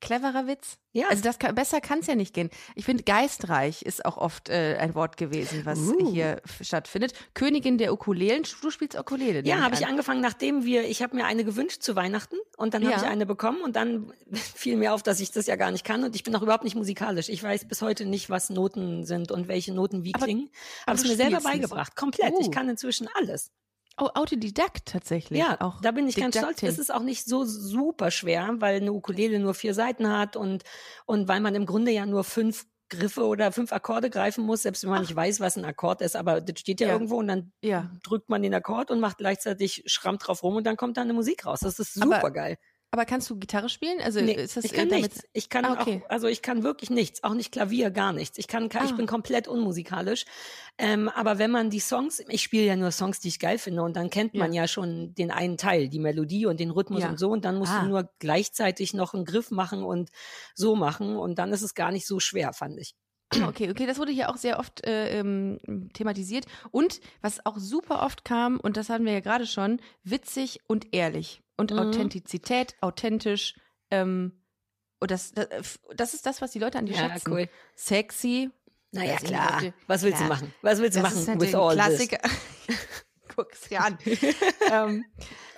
Cleverer Witz? Ja. Also das kann, besser kann es ja nicht gehen. Ich finde, geistreich ist auch oft äh, ein Wort gewesen, was uh. hier stattfindet. Königin der Ukulelen. Du spielst Ukulele. Ja, habe ich angefangen, nachdem wir, ich habe mir eine gewünscht zu Weihnachten und dann ja. habe ich eine bekommen und dann fiel mir auf, dass ich das ja gar nicht kann und ich bin auch überhaupt nicht musikalisch. Ich weiß bis heute nicht, was Noten sind und welche Noten wie aber, klingen. Habe es mir selber beigebracht. Komplett. Uh. Ich kann inzwischen alles. Autodidakt tatsächlich. Ja, auch da bin ich Didaktin. ganz stolz. Es ist auch nicht so super schwer, weil eine Ukulele nur vier Seiten hat und, und weil man im Grunde ja nur fünf Griffe oder fünf Akkorde greifen muss, selbst wenn man Ach. nicht weiß, was ein Akkord ist, aber das steht ja, ja. irgendwo und dann ja. drückt man den Akkord und macht gleichzeitig schrammt drauf rum und dann kommt da eine Musik raus. Das ist super geil. Aber kannst du Gitarre spielen? Also nee, ist das ich kann nichts. Ich kann ah, okay. auch, also ich kann wirklich nichts, auch nicht Klavier, gar nichts. Ich kann, ah. ich bin komplett unmusikalisch. Ähm, aber wenn man die Songs, ich spiele ja nur Songs, die ich geil finde, und dann kennt man ja, ja schon den einen Teil, die Melodie und den Rhythmus ja. und so, und dann musst ah. du nur gleichzeitig noch einen Griff machen und so machen, und dann ist es gar nicht so schwer, fand ich. Okay, okay, das wurde hier auch sehr oft äh, ähm, thematisiert. Und was auch super oft kam, und das hatten wir ja gerade schon, witzig und ehrlich und mhm. Authentizität, authentisch. Ähm, und das, das, das ist das, was die Leute an dir ja, schätzen. Cool. Sexy. Naja, klar. Was willst ja. du machen? Was willst du das machen? Ist with all Klassiker. Guck's dir an. ähm,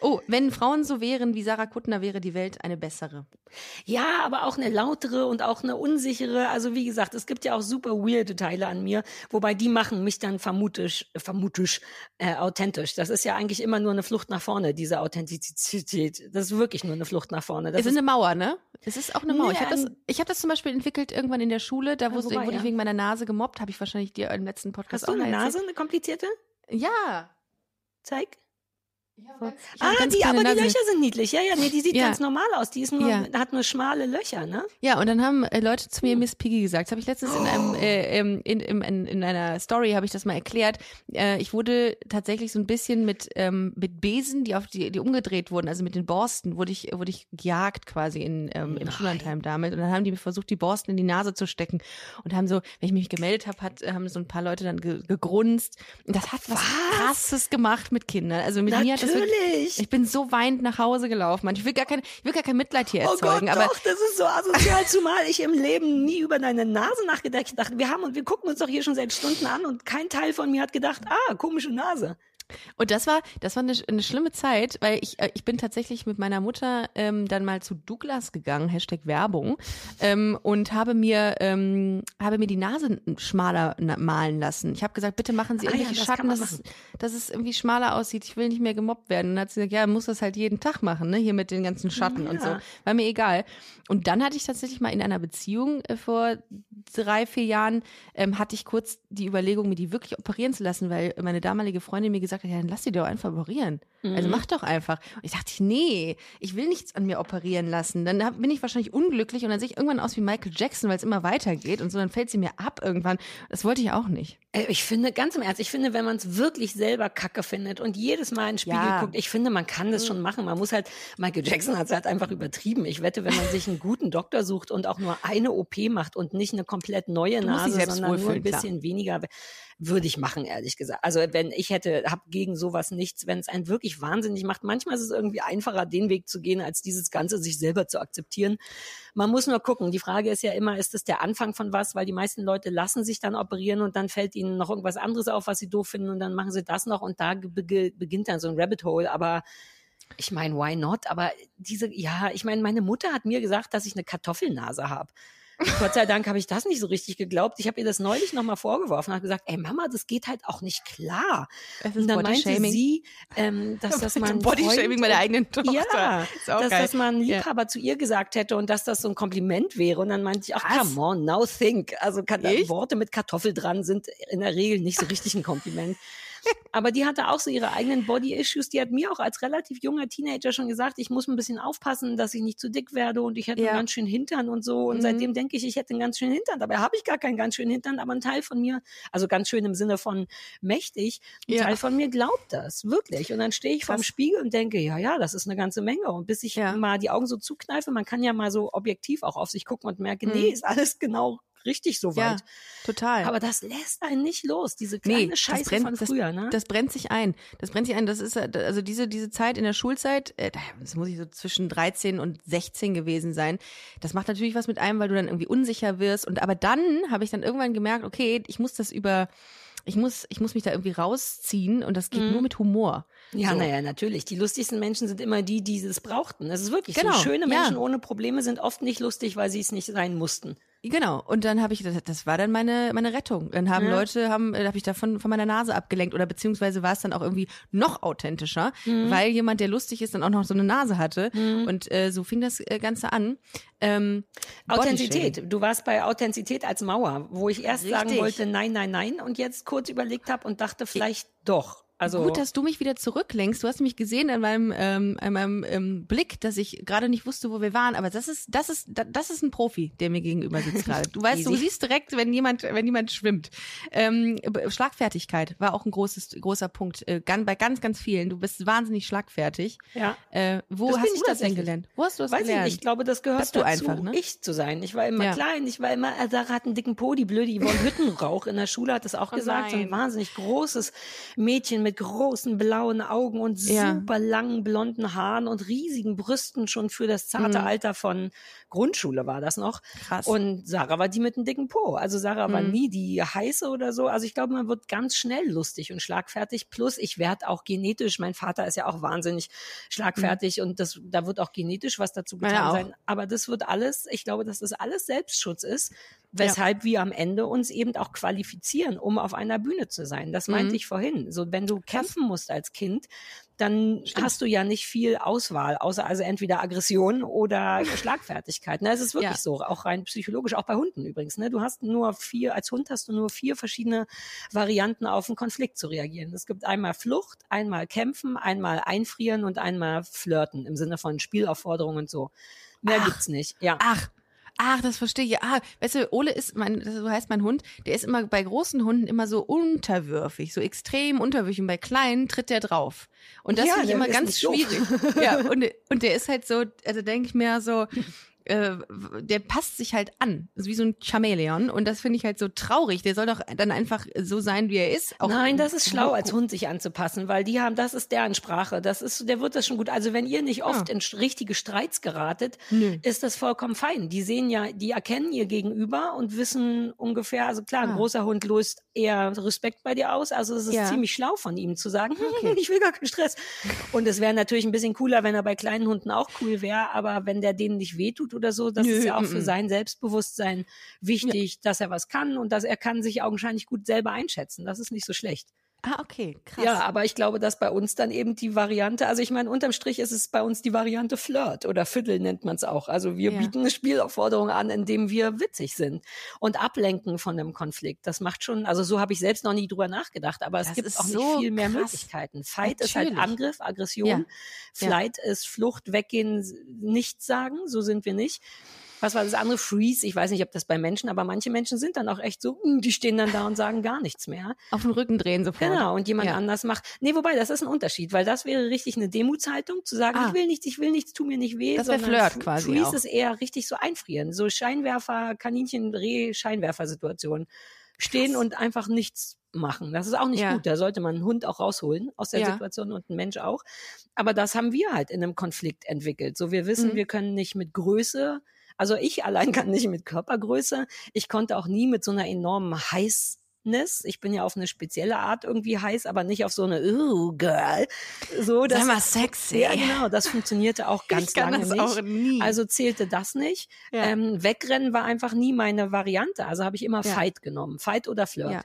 oh, wenn Frauen so wären wie Sarah Kuttner, wäre die Welt eine bessere. Ja, aber auch eine lautere und auch eine unsichere. Also wie gesagt, es gibt ja auch super weirde Teile an mir, wobei die machen mich dann vermutisch, vermutisch äh, authentisch. Das ist ja eigentlich immer nur eine Flucht nach vorne, diese Authentizität. Das ist wirklich nur eine Flucht nach vorne. Das es ist eine Mauer, ne? Es ist auch eine Mauer. Nee, ich habe das, ich hab das zum Beispiel entwickelt irgendwann in der Schule, da wusste, ja, wurde ich wegen meiner Nase gemobbt, habe ich wahrscheinlich dir im letzten Podcast Hast du auch eine Nase, eine komplizierte? Ja. take Ah, die, aber Nase. die Löcher sind niedlich. Ja, ja, nee, die sieht ja. ganz normal aus. Die ist nur, ja. hat nur schmale Löcher, ne? Ja, und dann haben äh, Leute zu mir hm. Miss Piggy gesagt. Das habe ich letztens oh. in einem, äh, in, in, in, in, einer Story habe ich das mal erklärt. Äh, ich wurde tatsächlich so ein bisschen mit, ähm, mit Besen, die auf die, die umgedreht wurden, also mit den Borsten, wurde ich, wurde ich gejagt quasi in, ähm, im Schullandheim damit. Und dann haben die mir versucht, die Borsten in die Nase zu stecken. Und haben so, wenn ich mich gemeldet habe, hat, haben so ein paar Leute dann ge gegrunzt. Und das hat was, was krasses gemacht mit Kindern. Also mit Natürlich. mir wirklich, ich bin so weinend nach Hause gelaufen. Ich will gar kein, ich will gar kein Mitleid hier erzeugen. Oh Gott, aber doch, das ist so asozial, zumal ich im Leben nie über deine Nase nachgedacht habe. Wir haben und wir gucken uns doch hier schon seit Stunden an und kein Teil von mir hat gedacht, ah, komische Nase. Und das war, das war eine, eine schlimme Zeit, weil ich, äh, ich bin tatsächlich mit meiner Mutter ähm, dann mal zu Douglas gegangen, Hashtag Werbung, ähm, und habe mir, ähm, habe mir die Nase schmaler malen lassen. Ich habe gesagt, bitte machen Sie irgendwelche ah, ja, Schatten, dass es, dass es irgendwie schmaler aussieht. Ich will nicht mehr gemobbt werden. Und dann hat sie gesagt, ja, muss das halt jeden Tag machen, ne? Hier mit den ganzen Schatten ja. und so. War mir egal. Und dann hatte ich tatsächlich mal in einer Beziehung äh, vor drei, vier Jahren, ähm, hatte ich kurz die Überlegung, mir die wirklich operieren zu lassen, weil meine damalige Freundin mir gesagt gesagt ja, dann lass die doch einfach operieren. Also mhm. Also mach doch einfach. Und ich dachte, nee, ich will nichts an mir operieren lassen. Dann hab, bin ich wahrscheinlich unglücklich und dann sehe ich irgendwann aus wie Michael Jackson, weil es immer weitergeht und so, dann fällt sie mir ab irgendwann. Das wollte ich auch nicht. Äh, ich finde, ganz im Ernst, ich finde, wenn man es wirklich selber kacke findet und jedes Mal in den Spiegel ja. guckt, ich finde, man kann das mhm. schon machen. Man muss halt, Michael Jackson hat es halt einfach übertrieben. Ich wette, wenn man sich einen guten Doktor sucht und auch nur eine OP macht und nicht eine komplett neue Nase, sondern nur ein bisschen klar. weniger, würde ich machen, ehrlich gesagt. Also wenn ich hätte, habe gegen sowas nichts, wenn es einen wirklich wahnsinnig macht. Manchmal ist es irgendwie einfacher, den Weg zu gehen, als dieses Ganze sich selber zu akzeptieren. Man muss nur gucken. Die Frage ist ja immer, ist das der Anfang von was? Weil die meisten Leute lassen sich dann operieren und dann fällt ihnen noch irgendwas anderes auf, was sie doof finden und dann machen sie das noch und da beginnt dann so ein Rabbit Hole. Aber ich meine, why not? Aber diese, ja, ich meine, meine Mutter hat mir gesagt, dass ich eine Kartoffelnase habe. Gott sei Dank habe ich das nicht so richtig geglaubt. Ich habe ihr das neulich nochmal vorgeworfen und habe gesagt, ey Mama, das geht halt auch nicht klar. Und dann meinte sie, ähm, dass das mal Bodyshaming bei der eigenen Tochter. Ja, dass geil. das mal ein Liebhaber ja. zu ihr gesagt hätte und dass das so ein Kompliment wäre. Und dann meinte ich, ach Was? come on, now think. Also Worte mit Kartoffel dran sind in der Regel nicht so richtig ein Kompliment. Aber die hatte auch so ihre eigenen Body-Issues. Die hat mir auch als relativ junger Teenager schon gesagt, ich muss ein bisschen aufpassen, dass ich nicht zu dick werde und ich hätte ja. einen ganz schönen Hintern und so. Und mhm. seitdem denke ich, ich hätte einen ganz schönen Hintern. Dabei habe ich gar keinen ganz schönen Hintern, aber ein Teil von mir, also ganz schön im Sinne von mächtig, ein ja. Teil von mir glaubt das, wirklich. Und dann stehe ich Krass. vorm Spiegel und denke, ja, ja, das ist eine ganze Menge. Und bis ich ja. mal die Augen so zukneife, man kann ja mal so objektiv auch auf sich gucken und merke, mhm. nee, ist alles genau richtig so weit. Ja, total. Aber das lässt einen nicht los, diese kleine nee, Scheiße brennt, von früher, ne? Das brennt sich ein. Das brennt sich ein. Das ist also diese diese Zeit in der Schulzeit, äh, das muss ich so zwischen 13 und 16 gewesen sein. Das macht natürlich was mit einem, weil du dann irgendwie unsicher wirst und aber dann habe ich dann irgendwann gemerkt, okay, ich muss das über ich muss, ich muss mich da irgendwie rausziehen und das geht mhm. nur mit Humor. Ja, so. naja, natürlich. Die lustigsten Menschen sind immer die, die es brauchten. Das ist wirklich genau. so. Schöne Menschen ja. ohne Probleme sind oft nicht lustig, weil sie es nicht sein mussten. Genau. Und dann habe ich, das, das war dann meine meine Rettung. Dann haben ja. Leute, haben, äh, habe ich davon von meiner Nase abgelenkt oder beziehungsweise war es dann auch irgendwie noch authentischer, mhm. weil jemand, der lustig ist, dann auch noch so eine Nase hatte. Mhm. Und äh, so fing das äh, Ganze an. Ähm, Authentizität. Du warst bei Authentizität als Mauer, wo ich erst Richtig. sagen wollte, nein, nein, nein, und jetzt kurz überlegt habe und dachte vielleicht ich, doch. Also Gut, dass du mich wieder zurücklenkst. Du hast mich gesehen an meinem, ähm, an meinem ähm, Blick, dass ich gerade nicht wusste, wo wir waren. Aber das ist, das ist, das ist ein Profi, der mir gegenüber sitzt gerade. Du weißt, du siehst direkt, wenn jemand, wenn jemand schwimmt. Ähm, Schlagfertigkeit war auch ein großes, großer Punkt. Äh, bei ganz, ganz vielen. Du bist wahnsinnig schlagfertig. Ja. Äh, wo das hast du das denn gelernt? Wo hast du das Weiß gelernt? Ich, ich glaube, das gehört bist dazu, einfach, ne? ich zu sein. Ich war immer ja. klein. Ich war immer, Sarah hat einen dicken Po, die blöde Yvonne Hüttenrauch in der Schule hat das auch oh gesagt. Nein. So ein wahnsinnig großes Mädchen mit mit großen blauen Augen und Ja. super langen blonden Haaren und riesigen Brüsten schon für das zarte Mhm. Alter von Grundschule war das noch. Krass. Und Sarah war die mit einem dicken Po. Also Sarah war Mhm. nie die heiße oder so. Also ich glaube, man wird ganz schnell lustig und schlagfertig. Plus ich werde auch genetisch, mein Vater ist ja auch wahnsinnig schlagfertig und das, da wird auch genetisch was dazu getan sein. Aber das wird alles, ich glaube, dass das alles Selbstschutz ist, weshalb wir am Ende uns eben auch qualifizieren, um auf einer Bühne zu sein. Das meinte Mhm. ich vorhin. So, wenn du kämpfen musst als Kind, dann hast du ja nicht viel Auswahl, außer also entweder Aggression oder Schlagfertigkeit. Ne, es ist wirklich Ja. so, auch rein psychologisch, auch bei Hunden übrigens. Ne? Du hast nur vier, als Hund hast du nur vier verschiedene Varianten auf einen Konflikt zu reagieren. Es gibt einmal Flucht, einmal Kämpfen, einmal Einfrieren und einmal Flirten im Sinne von Spielaufforderungen und so. Mehr Ach. gibt's nicht. Ja. Ach, ach, das verstehe ich. Ah, weißt du, Ole ist, mein, so heißt mein Hund, der ist immer bei großen Hunden immer so unterwürfig, so extrem unterwürfig. Und bei kleinen tritt der drauf. Und das Ja, finde ich immer ganz schwierig. ja, und, und der ist halt so, also denke ich mir so, äh, der passt sich halt an. Ist wie so ein Chamäleon. Und das finde ich halt so traurig. Der soll doch dann einfach so sein, wie er ist. Auch Nein, das ist schlau, als Hund sich anzupassen, weil die haben, das ist deren Sprache. Das ist, der wird das schon gut. Also wenn ihr nicht oft Ja. in richtige Streits geratet, Nö. ist das vollkommen fein. Die sehen ja, die erkennen ihr Gegenüber und wissen ungefähr, also klar, ein Ah. großer Hund löst eher Respekt bei dir aus. Also es ist Ja. ziemlich schlau von ihm zu sagen, Okay. ich will gar keinen Stress. Und es wäre natürlich ein bisschen cooler, wenn er bei kleinen Hunden auch cool wäre, aber wenn der denen nicht wehtut oder so, das Nö, ist ja auch mm, für mm. sein Selbstbewusstsein wichtig, dass er was kann und dass er kann sich augenscheinlich gut selber einschätzen. Das ist nicht so schlecht. Ah, okay, krass. Ja, aber ich glaube, dass bei uns dann eben die Variante, also ich meine, unterm Strich ist es bei uns die Variante Flirt oder Viertel nennt man es auch. Also wir Ja. bieten eine Spielaufforderung an, indem wir witzig sind und ablenken von einem Konflikt. Das macht schon, also so habe ich selbst noch nie drüber nachgedacht, aber es Das gibt ist auch nicht so viel mehr krass. Möglichkeiten. Fight ist halt Natürlich. Angriff, Aggression. Ja. Ja. Flight ist Flucht, weggehen, nichts sagen, so sind wir nicht. Was war das andere? Freeze. Ich weiß nicht, ob das bei Menschen, aber manche Menschen sind dann auch echt so, mm, die stehen dann da und sagen gar nichts mehr. Auf den Rücken drehen sofort. Genau, und jemand Ja. anders macht. Nee, wobei, das ist ein Unterschied, weil das wäre richtig eine Demutshaltung, zu sagen, Ah. ich will nichts, ich will nichts, tu mir nicht weh. Das wär sondern Flirt quasi Freeze auch. ist eher richtig so einfrieren. So Scheinwerfer, Kaninchen, Reh, Scheinwerfer-Situation. Stehen und einfach nichts machen. Das ist auch nicht Ja. gut. Da sollte man einen Hund auch rausholen aus der Ja. Situation und einen Mensch auch. Aber das haben wir halt in einem Konflikt entwickelt. So, wir wissen, Mhm. wir können nicht mit Größe, also ich allein kann nicht mit Körpergröße. Ich konnte auch nie mit so einer enormen Heißness. Ich bin ja auf eine spezielle Art irgendwie heiß, aber nicht auf so eine uh, Girl. So, das, mal sexy. ja, genau, das funktionierte auch ganz ich kann lange das nicht. auch nie. Also zählte das nicht. Ja. Ähm, wegrennen war einfach nie meine Variante. Also habe ich immer Ja. Fight genommen. Fight oder Flirt. ja.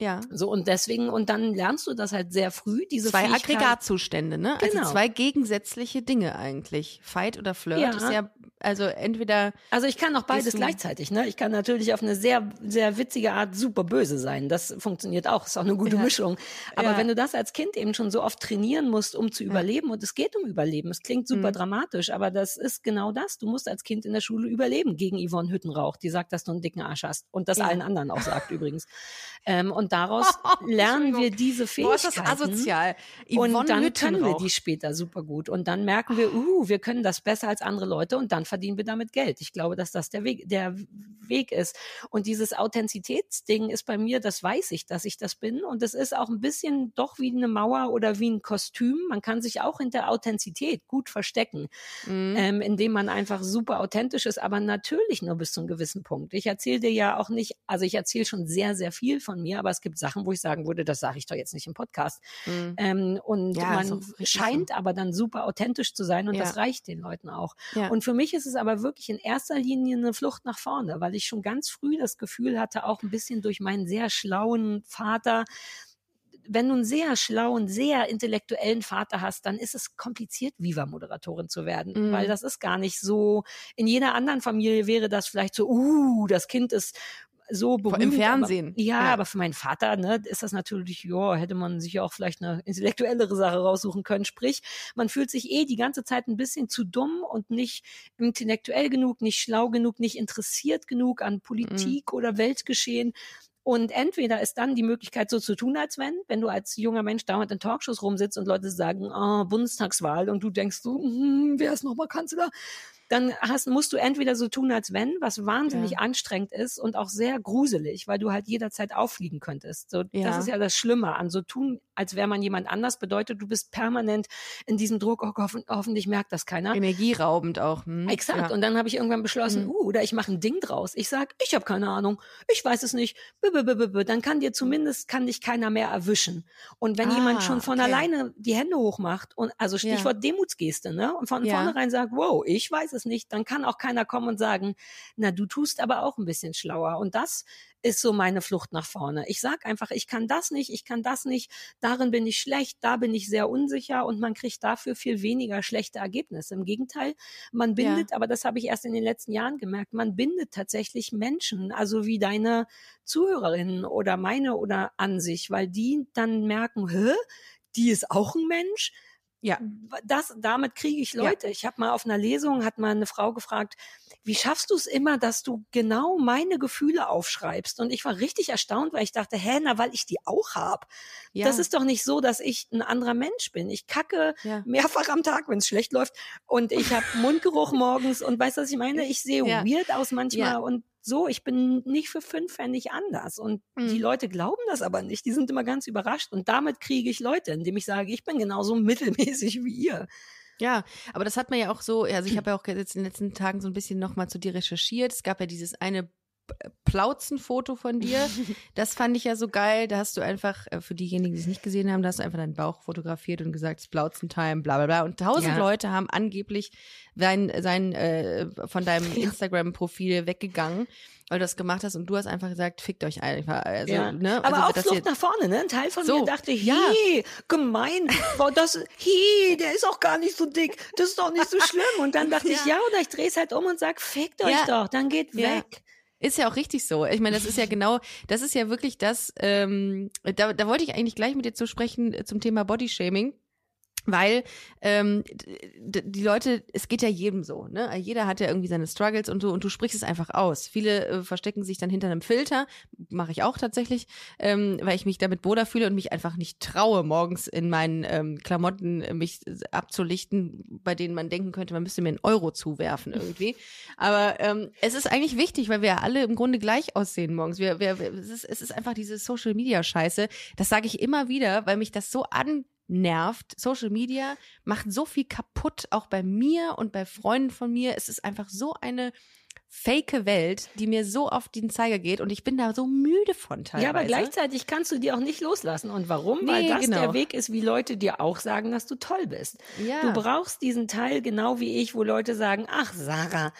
Ja. So, und deswegen, und dann lernst du das halt sehr früh, diese Zwei. Aggregatzustände, ne? Genau. Also zwei gegensätzliche Dinge eigentlich. Fight oder Flirt Ja. ist ja, also entweder, Also ich kann auch beides gleichzeitig. Ne? Ich kann natürlich auf eine sehr, sehr witzige Art super böse sein. Das funktioniert auch. Ist auch eine gute Ja. Mischung. Aber Ja. wenn du das als Kind eben schon so oft trainieren musst, um zu überleben, und es geht um Überleben, es klingt super Mhm. dramatisch, aber das ist genau das. Du musst als Kind in der Schule überleben gegen Yvonne Hüttenrauch, die sagt, dass du einen dicken Arsch hast. Und das allen anderen auch sagt übrigens. Ähm, und daraus lernen wir diese boah, ist das Fähigkeiten. asozial. Und dann können wir die später super gut. Und dann merken wir, uh, wir können das besser als andere Leute und dann verdienen wir damit Geld. Ich glaube, dass das der Weg, der Weg ist. Und dieses Authentizitätsding ist bei mir, das weiß ich, dass ich das bin. Und es ist auch ein bisschen doch wie eine Mauer oder wie ein Kostüm. Man kann sich auch hinter Authentizität gut verstecken, Mhm. ähm, indem man einfach super authentisch ist, aber natürlich nur bis zu einem gewissen Punkt. Ich erzähle dir ja auch nicht, also ich erzähle schon sehr, sehr viel von mir, aber es gibt Sachen, wo ich sagen würde, das sage ich doch jetzt nicht im Podcast. Mhm. Ähm, und Ja, man scheint aber dann super authentisch zu sein und Ja. das reicht den Leuten auch. Ja. Und für mich ist es aber wirklich in erster Linie eine Flucht nach vorne, weil ich schon ganz früh das Gefühl hatte, auch ein bisschen durch meinen sehr schlauen Vater, wenn du einen sehr schlauen, sehr intellektuellen Vater hast, dann ist es kompliziert, Viva-Moderatorin zu werden, Mhm. weil das ist gar nicht so, in jeder anderen Familie wäre das vielleicht so, uh, das Kind ist so berühmt. Im Fernsehen. Aber, ja, Ja. aber für meinen Vater, ne, ist das natürlich, ja, hätte man sich auch vielleicht eine intellektuellere Sache raussuchen können. Sprich, man fühlt sich eh die ganze Zeit ein bisschen zu dumm und nicht intellektuell genug, nicht schlau genug, nicht interessiert genug an Politik oder Weltgeschehen. Und entweder ist dann die Möglichkeit, so zu tun, als wenn, wenn du als junger Mensch dauernd in Talkshows rumsitzt und Leute sagen, oh, Bundestagswahl und du denkst so, hm, wer ist nochmal Kanzler? Dann hast, musst du entweder so tun, als wenn, was wahnsinnig Ja. anstrengend ist und auch sehr gruselig, weil du halt jederzeit auffliegen könntest. So, Ja. Das ist ja das Schlimme an so tun, als wäre man jemand anders, bedeutet, du bist permanent in diesem Druck, oh, hoffen, hoffentlich merkt das keiner. Energieraubend auch. Hm? Exakt. Ja. Und dann habe ich irgendwann beschlossen, Mhm. uh, oder ich mache ein Ding draus. Ich sag, ich habe keine Ahnung, ich weiß es nicht. B -b -b -b -b. Dann kann dir zumindest kann dich keiner mehr erwischen. Und wenn Ah, jemand schon von okay. alleine die Hände hochmacht und also. Stichwort Demutsgeste, ne? Und von vornherein sagt, wow, ich weiß es nicht, dann kann auch keiner kommen und sagen, na, du tust aber auch ein bisschen schlauer. Und das ist so meine Flucht nach vorne. Ich sag einfach, ich kann das nicht, ich kann das nicht, darin bin ich schlecht, da bin ich sehr unsicher und man kriegt dafür viel weniger schlechte Ergebnisse. Im Gegenteil, man Ja. bindet, aber das habe ich erst in den letzten Jahren gemerkt, man bindet tatsächlich Menschen, also wie deine Zuhörerinnen oder meine oder an sich, weil die dann merken, hä, die ist auch ein Mensch. Ja. Das, damit kriege ich Ja. Leute. Ich habe mal auf einer Lesung, hat mal eine Frau gefragt, wie schaffst du es immer, dass du genau meine Gefühle aufschreibst? Und ich war richtig erstaunt, weil ich dachte, hä, na, weil ich die auch hab. ja. Das ist doch nicht so, dass ich ein anderer Mensch bin. Ich kacke ja. mehrfach am Tag, wenn es schlecht läuft. Und ich habe Mundgeruch morgens und weißt du, was ich meine? Ich sehe Ja. weird aus manchmal Ja. und so, ich bin nicht für fünf Pfennig anders. Und Mhm. die Leute glauben das aber nicht. Die sind immer ganz überrascht. Und damit kriege ich Leute, indem ich sage, ich bin genauso mittelmäßig wie ihr. Ja, aber das hat man ja auch so, also ich habe ja auch jetzt in den letzten Tagen so ein bisschen nochmal zu dir recherchiert. Es gab ja dieses eine Plauzenfoto von dir. Das fand ich ja so geil. Da hast du einfach, äh, für diejenigen, die es nicht gesehen haben, da hast du einfach deinen Bauch fotografiert und gesagt, es Plauzentime, bla bla bla. Und tausend Ja. Leute haben angeblich sein, sein äh, von deinem Instagram-Profil weggegangen, weil du das gemacht hast und du hast einfach gesagt, fickt euch einfach. Also, Ja. ne? Aber also, Flucht nach vorne, ne? Ein Teil von So, mir dachte, ja. hey, gemein, wow, das, hey, der ist auch gar nicht so dick, das ist doch nicht so schlimm. Und dann dachte ich, Ja. ja, oder ich drehe es halt um und sag, fickt euch Ja. doch, dann geht Ja. weg. Ist ja auch richtig so. Ich meine, das ist ja genau, das ist ja wirklich das, ähm, da, da wollte ich eigentlich gleich mit dir zu sprechen äh, zum Thema Bodyshaming. Weil ähm, die Leute, es geht ja jedem so, ne? Jeder hat ja irgendwie seine Struggles und so und du sprichst es einfach aus. Viele äh, verstecken sich dann hinter einem Filter, mache ich auch tatsächlich, ähm, weil ich mich damit wohler fühle und mich einfach nicht traue, morgens in meinen ähm, Klamotten äh, mich äh, abzulichten, bei denen man denken könnte, man müsste mir einen Euro zuwerfen irgendwie. Aber ähm, es ist eigentlich wichtig, weil wir ja alle im Grunde gleich aussehen morgens. Wir, wir, es, ist, es ist einfach diese Social Media Scheiße. Das sage ich immer wieder, weil mich das so annervt. Social Media macht so viel kaputt, auch bei mir und bei Freunden von mir. Es ist einfach so eine fake Welt, die mir so auf den Zeiger geht und ich bin da so müde von teilweise. Ja, aber gleichzeitig kannst du die auch nicht loslassen. Und warum? Weil Nee, das genau. der Weg ist, wie Leute dir auch sagen, dass du toll bist. ja. Du brauchst diesen Teil genau wie ich, wo Leute sagen, ach Sarah,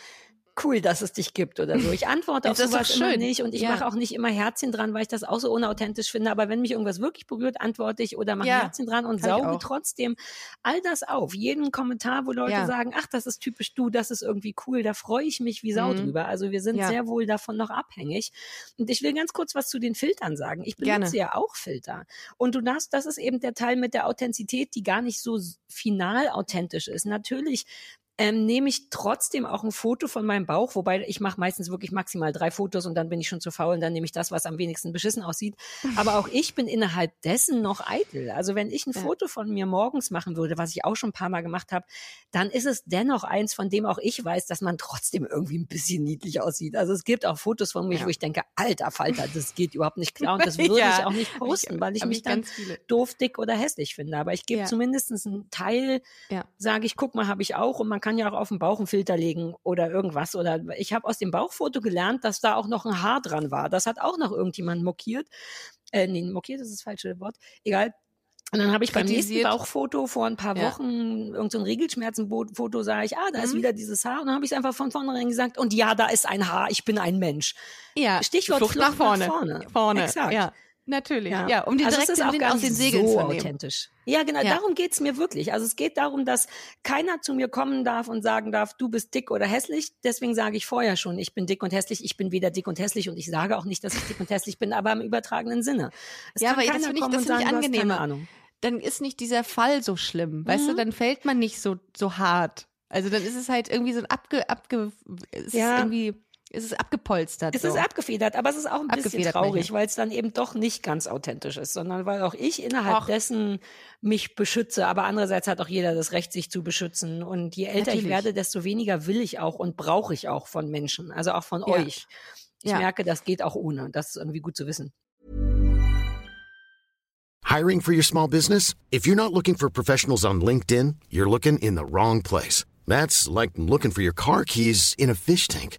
cool, dass es dich gibt oder so. Ich antworte auf sowas immer nicht und ich Ja. mache auch nicht immer Herzchen dran, weil ich das auch so unauthentisch finde. Aber wenn mich irgendwas wirklich berührt, antworte ich oder mache Ja, Herzchen dran und kann sauge trotzdem all das auf. Jeden Kommentar, wo Leute Ja. sagen, ach, das ist typisch du, das ist irgendwie cool, da freue ich mich wie Sau Mhm. drüber. Also wir sind sehr wohl davon noch abhängig. Und ich will ganz kurz was zu den Filtern sagen. Ich benutze Gerne. ja auch Filter. Und du darfst, das ist eben der Teil mit der Authentizität, die gar nicht so final authentisch ist. Natürlich ähm, nehme ich trotzdem auch ein Foto von meinem Bauch, wobei ich mache meistens wirklich maximal drei Fotos und dann bin ich schon zu faul und dann nehme ich das, was am wenigsten beschissen aussieht. Aber auch ich bin innerhalb dessen noch eitel. Also wenn ich ein Ja. Foto von mir morgens machen würde, was ich auch schon ein paar Mal gemacht habe, dann ist es dennoch eins, von dem auch ich weiß, dass man trotzdem irgendwie ein bisschen niedlich aussieht. Also es gibt auch Fotos von mir, Ja. wo ich denke, alter Falter, das geht überhaupt nicht klar und das würde Ja. ich auch nicht posten, weil ich mich dann viele. doof, dick oder hässlich finde. Aber ich gebe Ja. zumindest einen Teil, Ja. sage ich, guck mal, habe ich auch. Und man kann ja auch auf den Bauch einen Filter legen oder irgendwas. Oder ich habe aus dem Bauchfoto gelernt, dass da auch noch ein Haar dran war. Das hat auch noch irgendjemand mokiert. Äh, nee, mokiert ist das falsche Wort. Egal. Und dann habe ich beim nächsten Kritisiert. Bauchfoto vor ein paar Ja. Wochen, irgend so Regelschmerzenfoto, sah ich, ah, da ist Mhm. wieder dieses Haar. Und dann habe ich einfach von vornherein gesagt, und ja, da ist ein Haar, ich bin ein Mensch. Ja, Stichwort Flucht, Flucht nach vorne. nach vorne. Vorne. Exakt. Ja, natürlich. Ja, um den also direkt ist den auch Wind gar aus den nicht Segeln so zu nehmen. authentisch. Ja, genau, Ja. darum geht's mir wirklich. Also es geht darum, dass keiner zu mir kommen darf und sagen darf, du bist dick oder hässlich. Deswegen sage ich vorher schon, ich bin dick und hässlich. Ich bin weder dick und hässlich und ich sage auch nicht, dass ich dick und hässlich bin, aber im übertragenen Sinne. Es Ja, aber das finde ich- das ich sagen, hast angenehmer. Dann ist nicht dieser Fall so schlimm, weißt du, Mhm. dann fällt man nicht so, so hart. Also dann ist es halt irgendwie so ein abge, abge, es Ja. ist irgendwie, es ist abgepolstert. Es so. ist abgefedert, aber es ist auch ein bisschen traurig, weil es dann eben doch nicht ganz authentisch ist, sondern weil auch ich innerhalb Och. dessen mich beschütze, aber andererseits hat auch jeder das Recht, sich zu beschützen. Und je älter Natürlich. ich werde, desto weniger will ich auch und brauche ich auch von Menschen, also auch von Ja. euch. Ich Ja. merke, das geht auch ohne. Das ist irgendwie gut zu wissen. Hiring for your small business? If you're not looking for professionals on LinkedIn, you're looking in the wrong place. That's like looking for your car keys in a fish tank.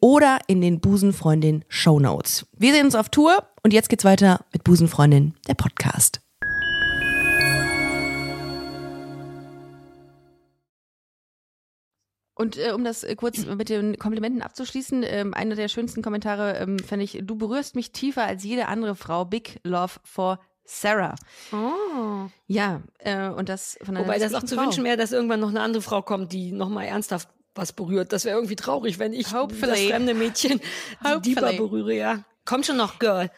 oder in den Busenfreundin Show Notes. Wir sehen uns auf Tour und jetzt geht's weiter mit Busenfreundin, der Podcast. Und äh, um das äh, kurz mit den Komplimenten abzuschließen, ähm, einer der schönsten Kommentare ähm, fand ich, du berührst mich tiefer als jede andere Frau. Big Love for Sarah. Oh. Ja, äh, und das von einer Wobei das auch zu Frau. wünschen wäre, dass irgendwann noch eine andere Frau kommt, die nochmal ernsthaft was berührt. Das wäre irgendwie traurig, wenn ich das Hopefully. fremde Mädchen die Diva berühre, ja. Komm schon noch, Girl.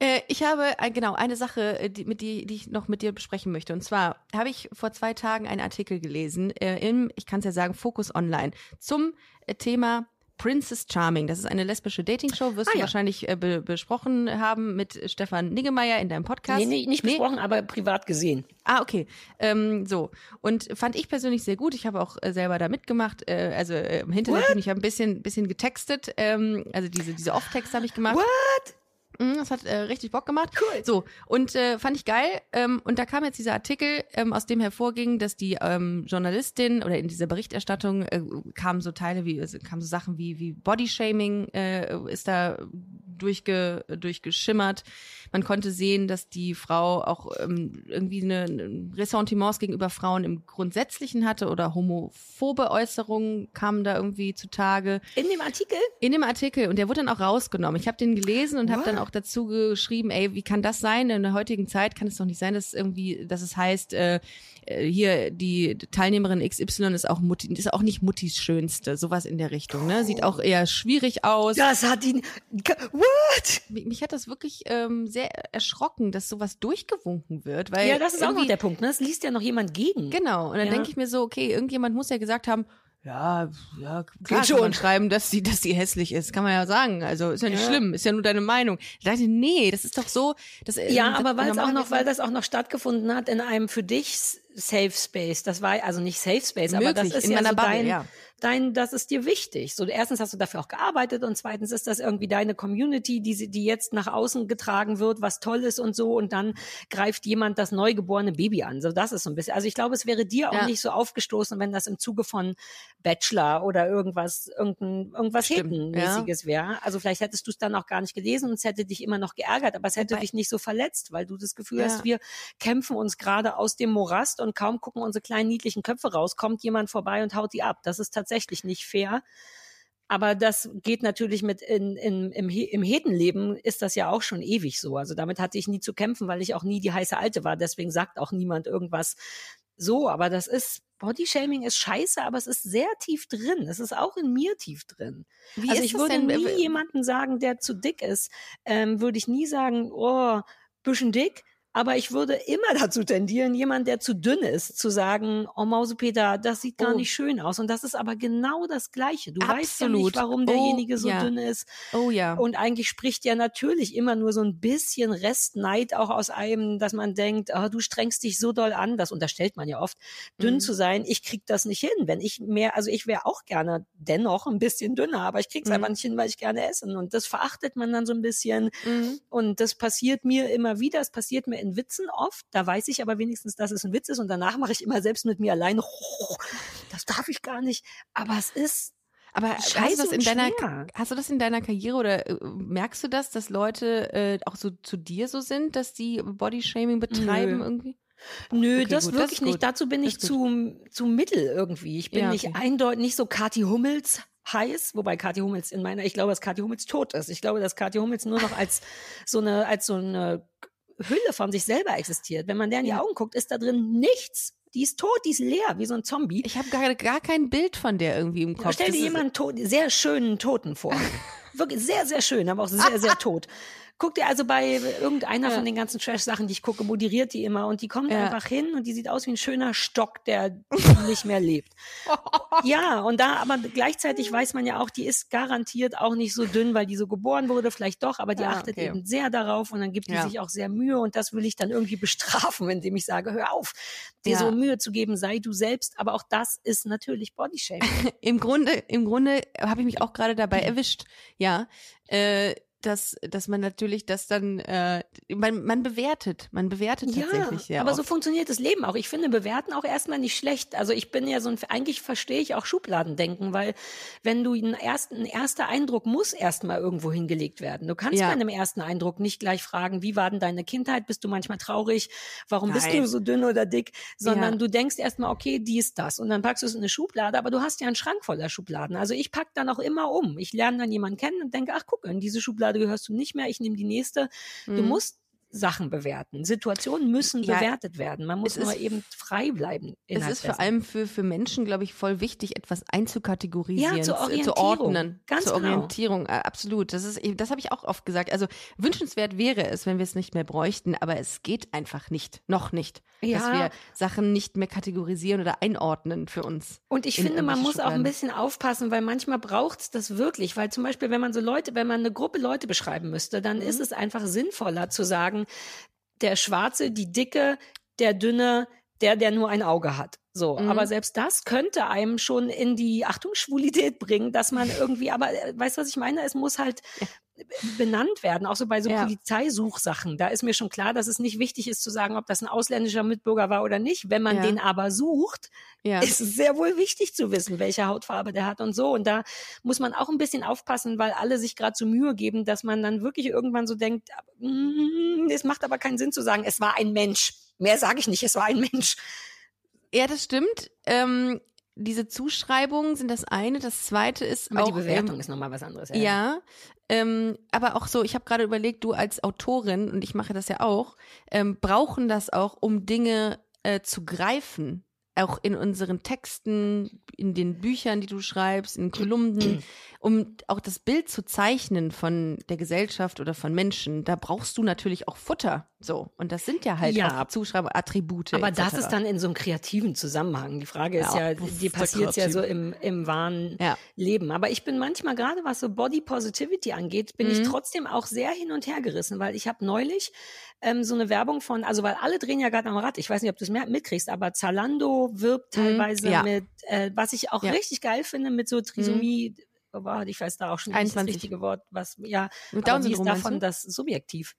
Äh, ich habe äh, genau eine Sache, äh, die, mit die, die ich noch mit dir besprechen möchte. Und zwar habe ich vor zwei Tagen einen Artikel gelesen äh, im, ich kann es ja sagen, Focus Online zum Thema Princess Charming. Das ist eine lesbische Dating-Show, wirst Ah, du ja. wahrscheinlich äh, be besprochen haben mit Stefan Niggemeier in deinem Podcast. Nee, nee, nicht besprochen, aber privat gesehen. Ah, okay. Ähm, so. Und fand ich persönlich sehr gut. Ich habe auch äh, selber da mitgemacht. Äh, also äh, im Hintergrund, ich habe ein bisschen, bisschen getextet. Ähm, also diese, diese Off-Text habe ich gemacht. What? Mhm, Das hat äh, richtig Bock gemacht. Cool. So, und äh, fand ich geil. Ähm, und da kam jetzt dieser Artikel, ähm, aus dem hervorging, dass die ähm, Journalistin oder in dieser Berichterstattung äh, kamen so Teile wie, also kamen so Sachen wie, wie Bodyshaming äh, ist da durchge, durchgeschimmert. Man konnte sehen, dass die Frau auch ähm, irgendwie eine, eine Ressentiments gegenüber Frauen im Grundsätzlichen hatte oder homophobe Äußerungen kamen da irgendwie zutage In dem Artikel? in dem Artikel und der wurde dann auch rausgenommen. Ich habe den gelesen und habe dann auch dazu geschrieben, ey, wie kann das sein? In der heutigen Zeit kann es doch nicht sein, dass irgendwie, dass es heißt, äh, äh, hier die Teilnehmerin XY ist auch Mutti, ist auch nicht Muttis schönste, sowas in der Richtung. Ne? Sieht auch eher schwierig aus. Das hat ihn. What? Mich, mich hat das wirklich ähm, sehr erschrocken, dass sowas durchgewunken wird, weil Ja, das ist auch noch der Punkt. Ne? Es liest ja noch jemand gegen. Genau. Und dann Ja. denke ich mir so, okay, irgendjemand muss ja gesagt haben, ja, ja, klar Geht kann schon. man schreiben, dass sie, dass sie hässlich ist. Kann man ja sagen. Also ist ja nicht Ja. schlimm, ist ja nur deine Meinung. Ich dachte, nee, das ist doch so. Das, äh, Ja, aber weil es auch noch, weil das auch noch stattgefunden hat in einem für dich Safe Space. Das war also nicht Safe Space, aber das Möglich, ist in ja meiner so Bubble, dein, ja. Dein, das ist dir wichtig. So erstens hast du dafür auch gearbeitet und zweitens ist das irgendwie deine Community, die die jetzt nach außen getragen wird, was toll ist und so und dann greift jemand das neugeborene Baby an. So das ist so ein bisschen. Also ich glaube, es wäre dir auch Ja. nicht so aufgestoßen, wenn das im Zuge von Bachelor oder irgendwas irgendein irgendwas Stimmt, Hetenmäßiges wäre. Also vielleicht hättest du es dann auch gar nicht gelesen und es hätte dich immer noch geärgert, aber es hätte Wobei- dich nicht so verletzt, weil du das Gefühl Ja. hast, wir kämpfen uns gerade aus dem Morast und kaum gucken unsere kleinen niedlichen Köpfe raus, kommt jemand vorbei und haut die ab. Das ist tatsächlich nicht fair. Aber das geht natürlich mit in, in, im, im Hetenleben ist das ja auch schon ewig so. Also damit hatte ich nie zu kämpfen, weil ich auch nie die heiße Alte war. Deswegen sagt auch niemand irgendwas so. Aber das ist, Bodyshaming ist scheiße, aber es ist sehr tief drin. Es ist auch in mir tief drin. Wie also ich würde denn, nie jemanden sagen, der zu dick ist, ähm, würde ich nie sagen, oh, bisschen dick. Aber ich würde immer dazu tendieren, jemand, der zu dünn ist, zu sagen, oh Mausepeter, das sieht gar Oh. nicht schön aus. Und das ist aber genau das Gleiche. Du weißt ja Absolut. nicht, warum Oh, derjenige so ja. dünn ist. Oh ja. Und eigentlich spricht ja natürlich immer nur so ein bisschen Restneid auch aus einem, dass man denkt, ah, du strengst dich so doll an, das unterstellt man ja oft, dünn Mhm. zu sein. Ich krieg das nicht hin. Wenn ich mehr, also ich wäre auch gerne dennoch ein bisschen dünner, aber ich krieg's Mhm. einfach nicht hin, weil ich gerne essen. Und das verachtet man dann so ein bisschen. Mhm. Und das passiert mir immer wieder. Es passiert mir in Witzen oft. Da weiß ich aber wenigstens, dass es ein Witz ist. Und danach mache ich immer selbst mit mir allein, oh, das darf ich gar nicht. Aber es ist Aber hast du scheiße das in deiner schwer. hast du das in deiner Karriere oder äh, merkst du das, dass Leute äh, auch so zu dir so sind, dass die Bodyshaming betreiben Nö. irgendwie? Nö, Okay, das gut, das wirklich ist nicht. gut. Dazu bin Das ich zu, zu mittel irgendwie. Ich bin Ja, nicht okay. eindeutig nicht so Kathi Hummels heiß, wobei Kathi Hummels in meiner, ich glaube, dass Kathi Hummels tot ist. Ich glaube, dass Kathi Hummels nur noch als so eine, als so eine Hülle von sich selber existiert. Wenn man der in die Ja. Augen guckt, ist da drin nichts. Die ist tot, die ist leer, wie so ein Zombie. Ich habe gar, gar kein Bild von der irgendwie im Kopf. Stell Das dir jemanden tot, sehr schönen Toten vor. Wirklich sehr, sehr schön, aber auch sehr, sehr tot. Guck dir also bei irgendeiner Ja. von den ganzen Trash-Sachen, die ich gucke, moderiert die immer und die kommt Ja. einfach hin und die sieht aus wie ein schöner Stock, der nicht mehr lebt. Ja, und da, aber gleichzeitig weiß man ja auch, die ist garantiert auch nicht so dünn, weil die so geboren wurde, vielleicht doch, aber die Ja, achtet okay. eben sehr darauf und dann gibt die sich auch sehr Mühe und das will ich dann irgendwie bestrafen, indem ich sage, hör auf, dir so Mühe zu geben, sei du selbst, aber auch das ist natürlich Bodyshaming. Im Grunde, im Grunde habe ich mich auch gerade dabei erwischt, ja, äh, dass, dass man natürlich das dann, äh, man, man bewertet, man bewertet tatsächlich sehr aber oft. so funktioniert das Leben auch. Ich finde bewerten auch erstmal nicht schlecht. Also ich bin ja so ein, eigentlich verstehe ich auch Schubladendenken, weil wenn du einen ersten, ein erster Eindruck muss erstmal irgendwo hingelegt werden. Du kannst Ja. bei einem ersten Eindruck nicht gleich fragen, wie war denn deine Kindheit? Bist du manchmal traurig? Warum bist Nein. du so dünn oder dick? Sondern Ja. du denkst erstmal, okay, dies, das. Und dann packst du es in eine Schublade, aber du hast ja einen Schrank voller Schubladen. Also ich pack dann auch immer um. Ich lerne dann jemanden kennen und denke, ach guck, in diese Schublade gehörst du nicht mehr, ich nehme die nächste. Du Mhm. musst Sachen bewerten. Situationen müssen Ja, bewertet werden. Man muss es ist- eben frei bleiben. Es ist vor allem für, für Menschen, glaube ich, voll wichtig, etwas einzukategorisieren, Ja, zur zu- zu Orientierung. ordnen, Ganz zur genau. Orientierung. Äh, Absolut. Das ist, das habe ich auch oft gesagt. Also wünschenswert wäre es, wenn wir es nicht mehr bräuchten, aber es geht einfach nicht, noch nicht, dass Ja. wir Sachen nicht mehr kategorisieren oder einordnen für uns. Und ich in finde, man muss auch ein bisschen aufpassen, weil manchmal braucht's das wirklich. Weil zum Beispiel, wenn man so Leute, wenn man eine Gruppe Leute beschreiben müsste, dann Mhm. ist es einfach sinnvoller zu sagen, der Schwarze, die Dicke, der Dünne, der, der nur ein Auge hat. So, Mhm. aber selbst das könnte einem schon in die Achtung Schwulität bringen, dass man irgendwie, aber äh, weißt du, was ich meine? Es muss halt benannt werden, auch so bei so Ja. Polizeisuchsachen. Da ist mir schon klar, dass es nicht wichtig ist zu sagen, ob das ein ausländischer Mitbürger war oder nicht. Wenn man Ja. den aber sucht, Ja. ist es sehr wohl wichtig zu wissen, welche Hautfarbe der hat und so. Und da muss man auch ein bisschen aufpassen, weil alle sich gerade so Mühe geben, dass man dann wirklich irgendwann so denkt, "Mm, es macht aber keinen Sinn zu sagen, es war ein Mensch. Mehr sage ich nicht, es war ein Mensch. Ja, das stimmt. Ähm, diese Zuschreibungen sind das eine. Das zweite ist Aber auch die Bewertung ähm, ist nochmal was anderes. Ja, ähm, aber auch so, ich habe gerade überlegt, du als Autorin, und ich mache das ja auch, ähm, brauchen das auch, um Dinge äh, zu greifen. Auch in unseren Texten, in den Büchern, die du schreibst, in Kolumnen, um auch das Bild zu zeichnen von der Gesellschaft oder von Menschen. Da brauchst du natürlich auch Futter. So. Und das sind ja halt Ja. auch Attribute. Aber etc. das ist dann in so einem kreativen Zusammenhang. Die Frage ist Ja, ja, die passiert ja so im, im wahren Ja. Leben. Aber ich bin manchmal, gerade was so Body Positivity angeht, bin ich Mhm. trotzdem auch sehr hin und her gerissen, weil ich habe neulich ähm, so eine Werbung von, also weil alle drehen ja gerade am Rad, ich weiß nicht, ob du es mehr mitkriegst, aber Zalando wirbt Mhm, teilweise ja. mit, äh, was ich auch Ja. Richtig geil finde, mit so Trisomie, oh, wow, ich weiß da auch schon nicht das 21. richtige Wort, was, ja, Mit aber wie ist Down-Syndrom davon das Subjektiv?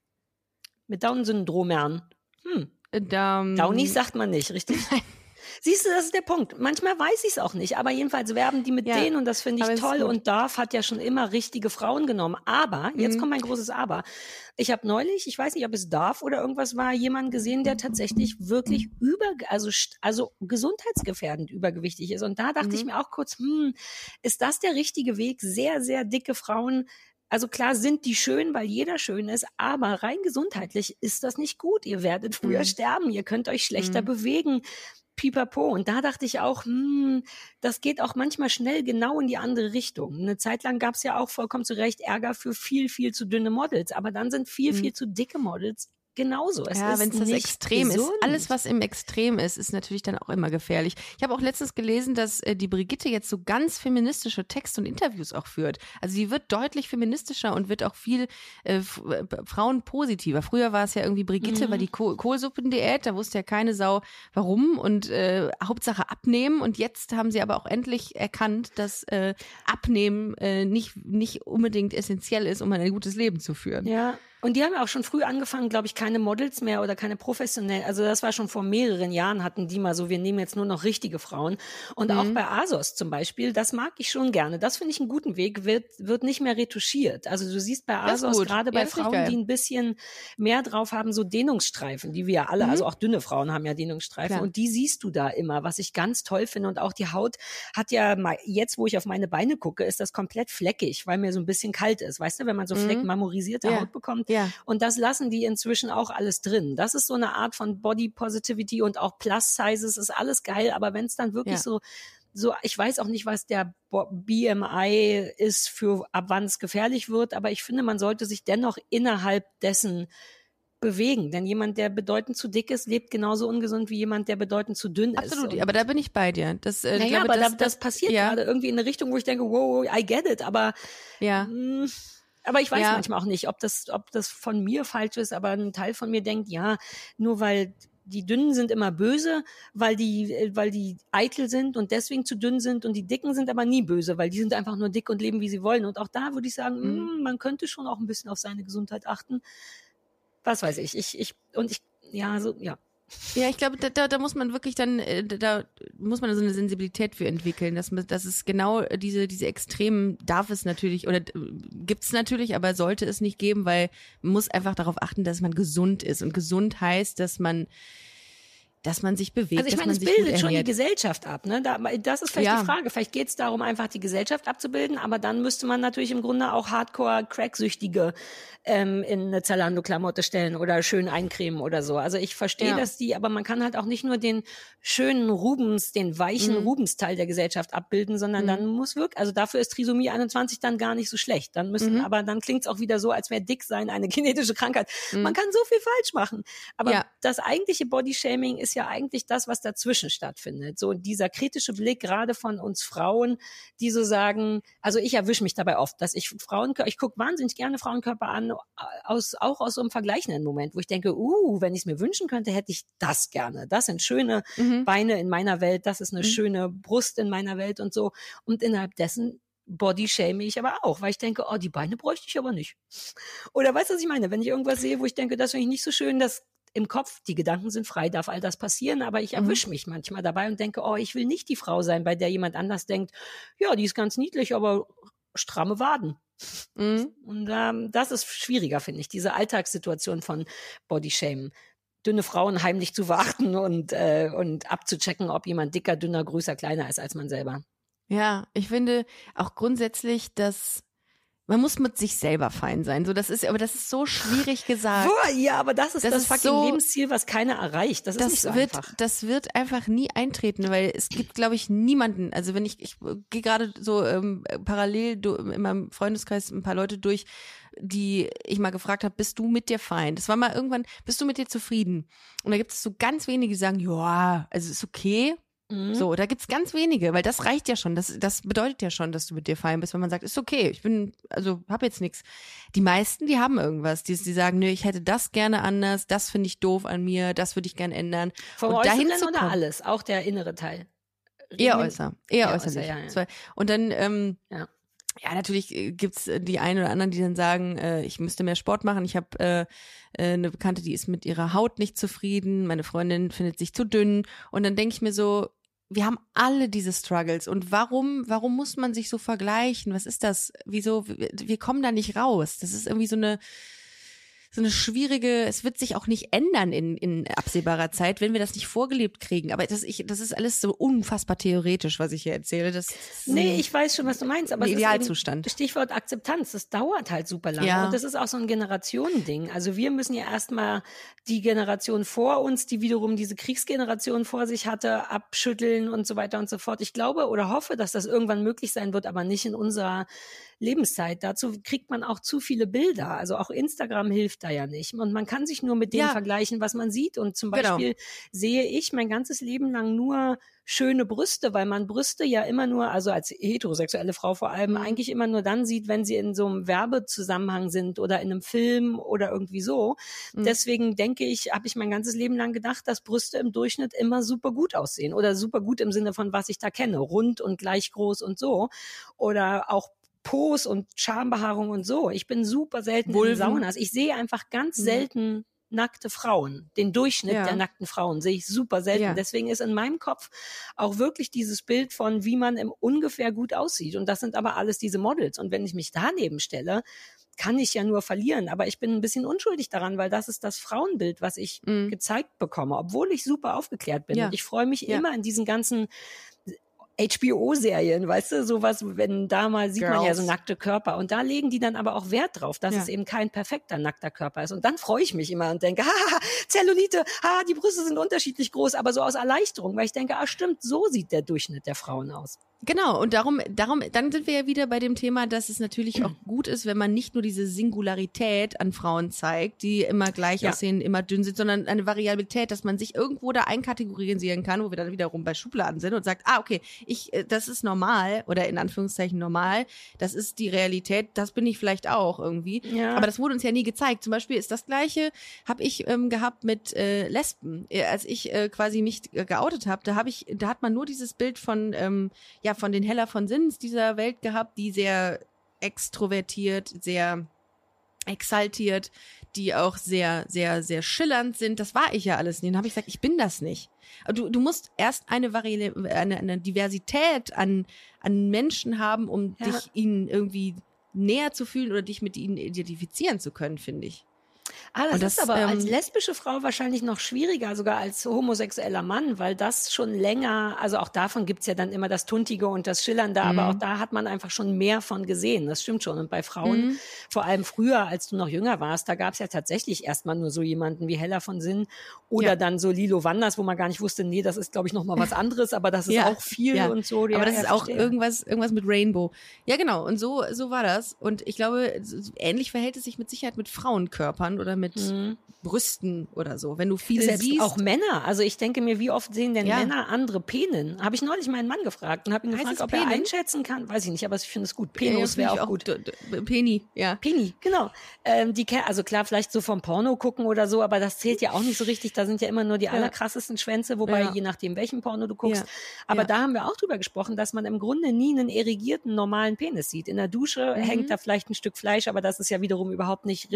Mit Down-Syndromern. Hm. Äh, Da, Downies sagt man nicht, richtig? Siehst du, das ist der Punkt. Manchmal weiß ich es auch nicht, aber jedenfalls werben die mit Ja, denen und das finde ich toll. Und Dorf hat ja schon immer richtige Frauen genommen. Aber, jetzt Mhm. kommt mein großes Aber. Ich habe neulich, ich weiß nicht, ob es Dorf oder irgendwas war, jemanden gesehen, der tatsächlich wirklich über, also, also gesundheitsgefährdend übergewichtig ist. Und da dachte ich Mhm. mir auch kurz, hm, ist das der richtige Weg? Sehr, sehr dicke Frauen also klar sind die schön, weil jeder schön ist, aber rein gesundheitlich ist das nicht gut. Ihr werdet früher Mhm. sterben, ihr könnt euch schlechter Mhm. bewegen. Pipapo. Und da dachte ich auch, hm, das geht auch manchmal schnell genau in die andere Richtung. Eine Zeit lang gab es ja auch vollkommen zu Recht Ärger für viel, viel zu dünne Models. Aber dann sind viel, Mhm. viel zu dicke Models genauso. Es ja, wenn es das Extrem gesund. ist. Alles, was im Extrem ist, ist natürlich dann auch immer gefährlich. Ich habe auch letztens gelesen, dass äh, die Brigitte jetzt so ganz feministische Texte und Interviews auch führt. Also sie wird deutlich feministischer und wird auch viel äh, äh, Frauen positiver. Früher war es ja irgendwie Brigitte, Mhm. war die Kohl Kohlsuppendiät, da wusste ja keine Sau warum und äh, Hauptsache abnehmen. Und jetzt haben sie aber auch endlich erkannt, dass äh, Abnehmen äh, nicht, nicht unbedingt essentiell ist, um ein gutes Leben zu führen. Ja, und die haben ja auch schon früh angefangen, glaube ich, keine Models mehr oder keine professionellen. Also das war schon vor mehreren Jahren hatten die mal so, wir nehmen jetzt nur noch richtige Frauen. Und auch Mhm. bei ASOS zum Beispiel, das mag ich schon gerne. Das finde ich einen guten Weg, wird, wird nicht mehr retuschiert. Also du siehst bei ASOS gerade Ja, bei ich Frauen, die ein bisschen mehr drauf haben, so Dehnungsstreifen, die wir ja alle, Mhm. also auch dünne Frauen haben ja Dehnungsstreifen. Klar. Und die siehst du da immer, was ich ganz toll finde. Und auch die Haut hat ja, mal- jetzt wo ich auf meine Beine gucke, ist das komplett fleckig, weil mir so ein bisschen kalt ist. Weißt du, wenn man so Mhm. Fleck marmorisierte Ja. Haut bekommt, Ja. und das lassen die inzwischen auch alles drin. Das ist so eine Art von Body Positivity und auch Plus Sizes ist alles geil. Aber wenn es dann wirklich Ja. so, so, ich weiß auch nicht, was der BMI ist für ab wann es gefährlich wird, aber ich finde, man sollte sich dennoch innerhalb dessen bewegen. Denn jemand, der bedeutend zu dick ist, lebt genauso ungesund wie jemand, der bedeutend zu dünn ist. Absolut, aber da bin ich bei dir. Das, äh, naja, glaube, aber das, da, das passiert ja. gerade irgendwie in eine Richtung, wo ich denke, wow, I get it, aber Ja. Mm, Aber ich weiß Ja. manchmal auch nicht, ob das, ob das von mir falsch ist, aber ein Teil von mir denkt, ja, nur weil die Dünnen sind immer böse, weil die, äh, weil die eitel sind und deswegen zu dünn sind und die Dicken sind aber nie böse, weil die sind einfach nur dick und leben, wie sie wollen. Und auch da würde ich sagen, Mhm. mm, man könnte schon auch ein bisschen auf seine Gesundheit achten. Was weiß ich, ich, ich, und ich, ja, so, ja. Ja, ich glaube, da, da, da muss man wirklich dann, äh, da, muss man so eine Sensibilität für entwickeln, dass man, dass es genau diese, diese Extremen darf es natürlich oder gibt es natürlich, aber sollte es nicht geben, weil man muss einfach darauf achten, dass man gesund ist. Und gesund heißt, dass man, dass man sich bewegt, Also ich meine, es bildet schon die. Gesellschaft ab. Ne? Da, das ist vielleicht Ja. die Frage. Vielleicht geht es darum, einfach die Gesellschaft abzubilden, aber dann müsste man natürlich im Grunde auch Hardcore-Cracksüchtige ähm, in eine Zalando-Klamotte stellen oder schön eincremen oder so. Also ich verstehe, Ja. dass die, aber man kann halt auch nicht nur den schönen Rubens, den weichen Mhm. Rubens-Teil der Gesellschaft abbilden, sondern dann muss wirklich, also dafür ist Trisomie 21 dann gar nicht so schlecht. Dann müssen, Mhm. aber dann klingt es auch wieder so, als wäre dick sein eine genetische Krankheit. Man kann so viel falsch machen. Aber Ja. das eigentliche Bodyshaming ist ja eigentlich das, was dazwischen stattfindet. So dieser kritische Blick gerade von uns Frauen, die so sagen, also ich erwische mich dabei oft, dass ich Frauenkörper, ich gucke wahnsinnig gerne Frauenkörper an, aus, auch aus so einem vergleichenden Moment, wo ich denke, uh, wenn ich es mir wünschen könnte, hätte ich das gerne. Das sind schöne Mhm. Beine in meiner Welt, das ist eine Mhm. schöne Brust in meiner Welt und so. Und innerhalb dessen Body shame ich aber auch, weil ich denke, oh, die Beine bräuchte ich aber nicht. Oder weißt du, was ich meine? Wenn ich irgendwas sehe, wo ich denke, das finde ich nicht so schön, das im Kopf, die Gedanken sind frei, darf all das passieren, aber ich Mhm. erwische mich manchmal dabei und denke, oh, ich will nicht die Frau sein, bei der jemand anders denkt, ja, die ist ganz niedlich, aber stramme Waden. Mhm. Und ähm, das ist schwieriger, finde ich, diese Alltagssituation von Bodyshamen. Dünne Frauen heimlich zu verachten und, äh, und abzuchecken, ob jemand dicker, dünner, größer, kleiner ist als man selber. Ja, ich finde auch grundsätzlich, dass man muss mit sich selber fein sein. So, das ist, aber das ist so schwierig gesagt. Ja, aber das ist Das das, ist fucking so- Lebensziel, was keiner erreicht. Das ist nicht Das so wird, einfach. das wird einfach nie eintreten, weil es gibt, glaube ich, niemanden. Also wenn ich, ich gehe gerade so ähm, parallel du, in meinem Freundeskreis ein paar Leute durch, die ich mal gefragt habe, bist du mit dir fein? Das war mal irgendwann, bist du mit dir zufrieden? Und da gibt es so ganz wenige, die sagen, ja, also ist okay. Mhm. So, da gibt's ganz wenige, weil das reicht ja schon. Das, das bedeutet ja schon, dass du mit dir fein bist, wenn man sagt, ist okay, ich bin, also hab jetzt nichts. Die meisten, die haben irgendwas. Die, die sagen, nö, ich hätte das gerne anders, das finde ich doof an mir, das würde ich gerne ändern. Vom und dahin zu oder alles? Auch der innere Teil? Eher äußer, eher Eher äußerlich. äußer, ja, ja. Und dann, ähm, Ja. ja, natürlich äh, gibt's äh, die einen oder anderen, die dann sagen, äh, ich müsste mehr Sport machen. Ich habe äh, äh, eine Bekannte, die ist mit ihrer Haut nicht zufrieden. Meine Freundin findet sich zu dünn. Und dann denke ich mir so, wir haben alle diese Struggles. Und warum, warum muss man sich so vergleichen? Was ist das? Wieso? Wir, kommen da nicht raus. Das ist irgendwie so eine so eine schwierige, es wird sich auch nicht ändern in, in absehbarer Zeit, wenn wir das nicht vorgelebt kriegen. Aber das, ich, das ist alles so unfassbar theoretisch, was ich hier erzähle. Das Nee, ich weiß schon, was du meinst, aber Idealzustand. eben Stichwort Akzeptanz. Das dauert halt super lange. Ja. Und das ist auch so ein Generationending. Also wir müssen ja erstmal die Generation vor uns, die wiederum diese Kriegsgeneration vor sich hatte, abschütteln und so weiter und so fort. Ich glaube oder hoffe, dass das irgendwann möglich sein wird, aber nicht in unserer Lebenszeit. Dazu kriegt man auch zu viele Bilder. Also auch Instagram hilft da ja nicht. Und man kann sich nur mit dem Ja. vergleichen, was man sieht. Und zum Genau. Beispiel sehe ich mein ganzes Leben lang nur schöne Brüste, weil man Brüste ja immer nur, also als heterosexuelle Frau vor allem, Mhm. eigentlich immer nur dann sieht, wenn sie in so einem Werbezusammenhang sind oder in einem Film oder irgendwie so. Mhm. Deswegen denke ich, habe ich mein ganzes Leben lang gedacht, dass Brüste im Durchschnitt immer super gut aussehen oder super gut im Sinne von was ich da kenne, rund und gleich groß und so oder auch Pos und Schambehaarung und so. Ich bin super selten Vulven. in Saunas. Ich sehe einfach ganz Mhm. selten nackte Frauen. Den Durchschnitt Ja. der nackten Frauen sehe ich super selten. Ja. Deswegen ist in meinem Kopf auch wirklich dieses Bild von, wie man im ungefähr gut aussieht. Und das sind aber alles diese Models. Und wenn ich mich daneben stelle, kann ich ja nur verlieren. Aber ich bin ein bisschen unschuldig daran, weil das ist das Frauenbild, was ich Mhm. gezeigt bekomme, obwohl ich super aufgeklärt bin. Ja. Und ich freue mich immer in diesen ganzen HBO-Serien, weißt du, sowas, wenn da mal sieht man ja Girls. so nackte Körper und da legen die dann aber auch Wert drauf, dass Ja. es eben kein perfekter nackter Körper ist und dann freue ich mich immer und denke, haha, Zellulite, ha, die Brüste sind unterschiedlich groß, aber so aus Erleichterung, weil ich denke, ah stimmt, so sieht der Durchschnitt der Frauen aus. Genau, und darum, darum, dann sind wir ja wieder bei dem Thema, dass es natürlich auch gut ist, wenn man nicht nur diese Singularität an Frauen zeigt, die immer gleich Ja. aussehen, immer dünn sind, sondern eine Variabilität, dass man sich irgendwo da einkategorisieren kann, wo wir dann wiederum bei Schubladen sind und sagt, ah, okay, ich, äh, das ist normal oder in Anführungszeichen normal, das ist die Realität, das bin ich vielleicht auch irgendwie. Ja. Aber das wurde uns ja nie gezeigt. Zum Beispiel ist das Gleiche, habe ich ähm, gehabt mit äh, Lesben. Äh, Als ich äh, quasi mich äh, geoutet habe, da habe ich, da hat man nur dieses Bild von, ähm, ja, von den Heller von Sinns dieser Welt gehabt, die sehr extrovertiert, sehr exaltiert, die auch sehr, sehr, sehr schillernd sind. Das war ich ja alles nicht. Dann habe ich gesagt, ich bin das nicht. Du, du musst erst eine, Vari eine, eine Diversität an, an Menschen haben, um Ja. dich ihnen irgendwie näher zu fühlen oder dich mit ihnen identifizieren zu können, finde ich. Ah, das, das, ist aber als ähm, lesbische Frau wahrscheinlich noch schwieriger, sogar als homosexueller Mann, weil das schon länger, also auch davon gibt's ja dann immer das Tuntige und das Schillernde, aber Mhm. auch da hat man einfach schon mehr von gesehen. Das stimmt schon. Und bei Frauen, Mhm. vor allem früher, als du noch jünger warst, da gab's ja tatsächlich erstmal nur so jemanden wie Hella von Sinn oder Ja. dann so Lilo Wanders, wo man gar nicht wusste, nee, das ist, glaube ich, noch mal was anderes, aber das ist Ja, auch viel ja. und so. Aber das ist auch irgendwas, irgendwas mit Rainbow. Ja, genau. Und so, so war das. Und ich glaube, ähnlich verhält es sich mit Sicherheit mit Frauenkörpern oder mit Mhm. Brüsten oder so. Wenn du viele Selbst siehst. auch Männer. Also ich denke mir, wie oft sehen denn Ja. Männer andere Penen? Habe ich neulich meinen Mann gefragt und habe ihn Heißt gefragt, ob er Penen? einschätzen kann. Weiß ich nicht, aber ich finde es gut. Ja, ja, Penos wäre auch gut. Penny, ja. Penny, genau. Ähm, die, also klar, vielleicht so vom Porno gucken oder so, aber das zählt ja auch nicht so richtig. Da sind ja immer nur die allerkrassesten Schwänze, wobei Ja. je nachdem, welchen Porno du guckst. Ja. Aber Ja. da haben wir auch drüber gesprochen, dass man im Grunde nie einen erigierten, normalen Penis sieht. In der Dusche Mhm. hängt da vielleicht ein Stück Fleisch, aber das ist ja wiederum überhaupt nicht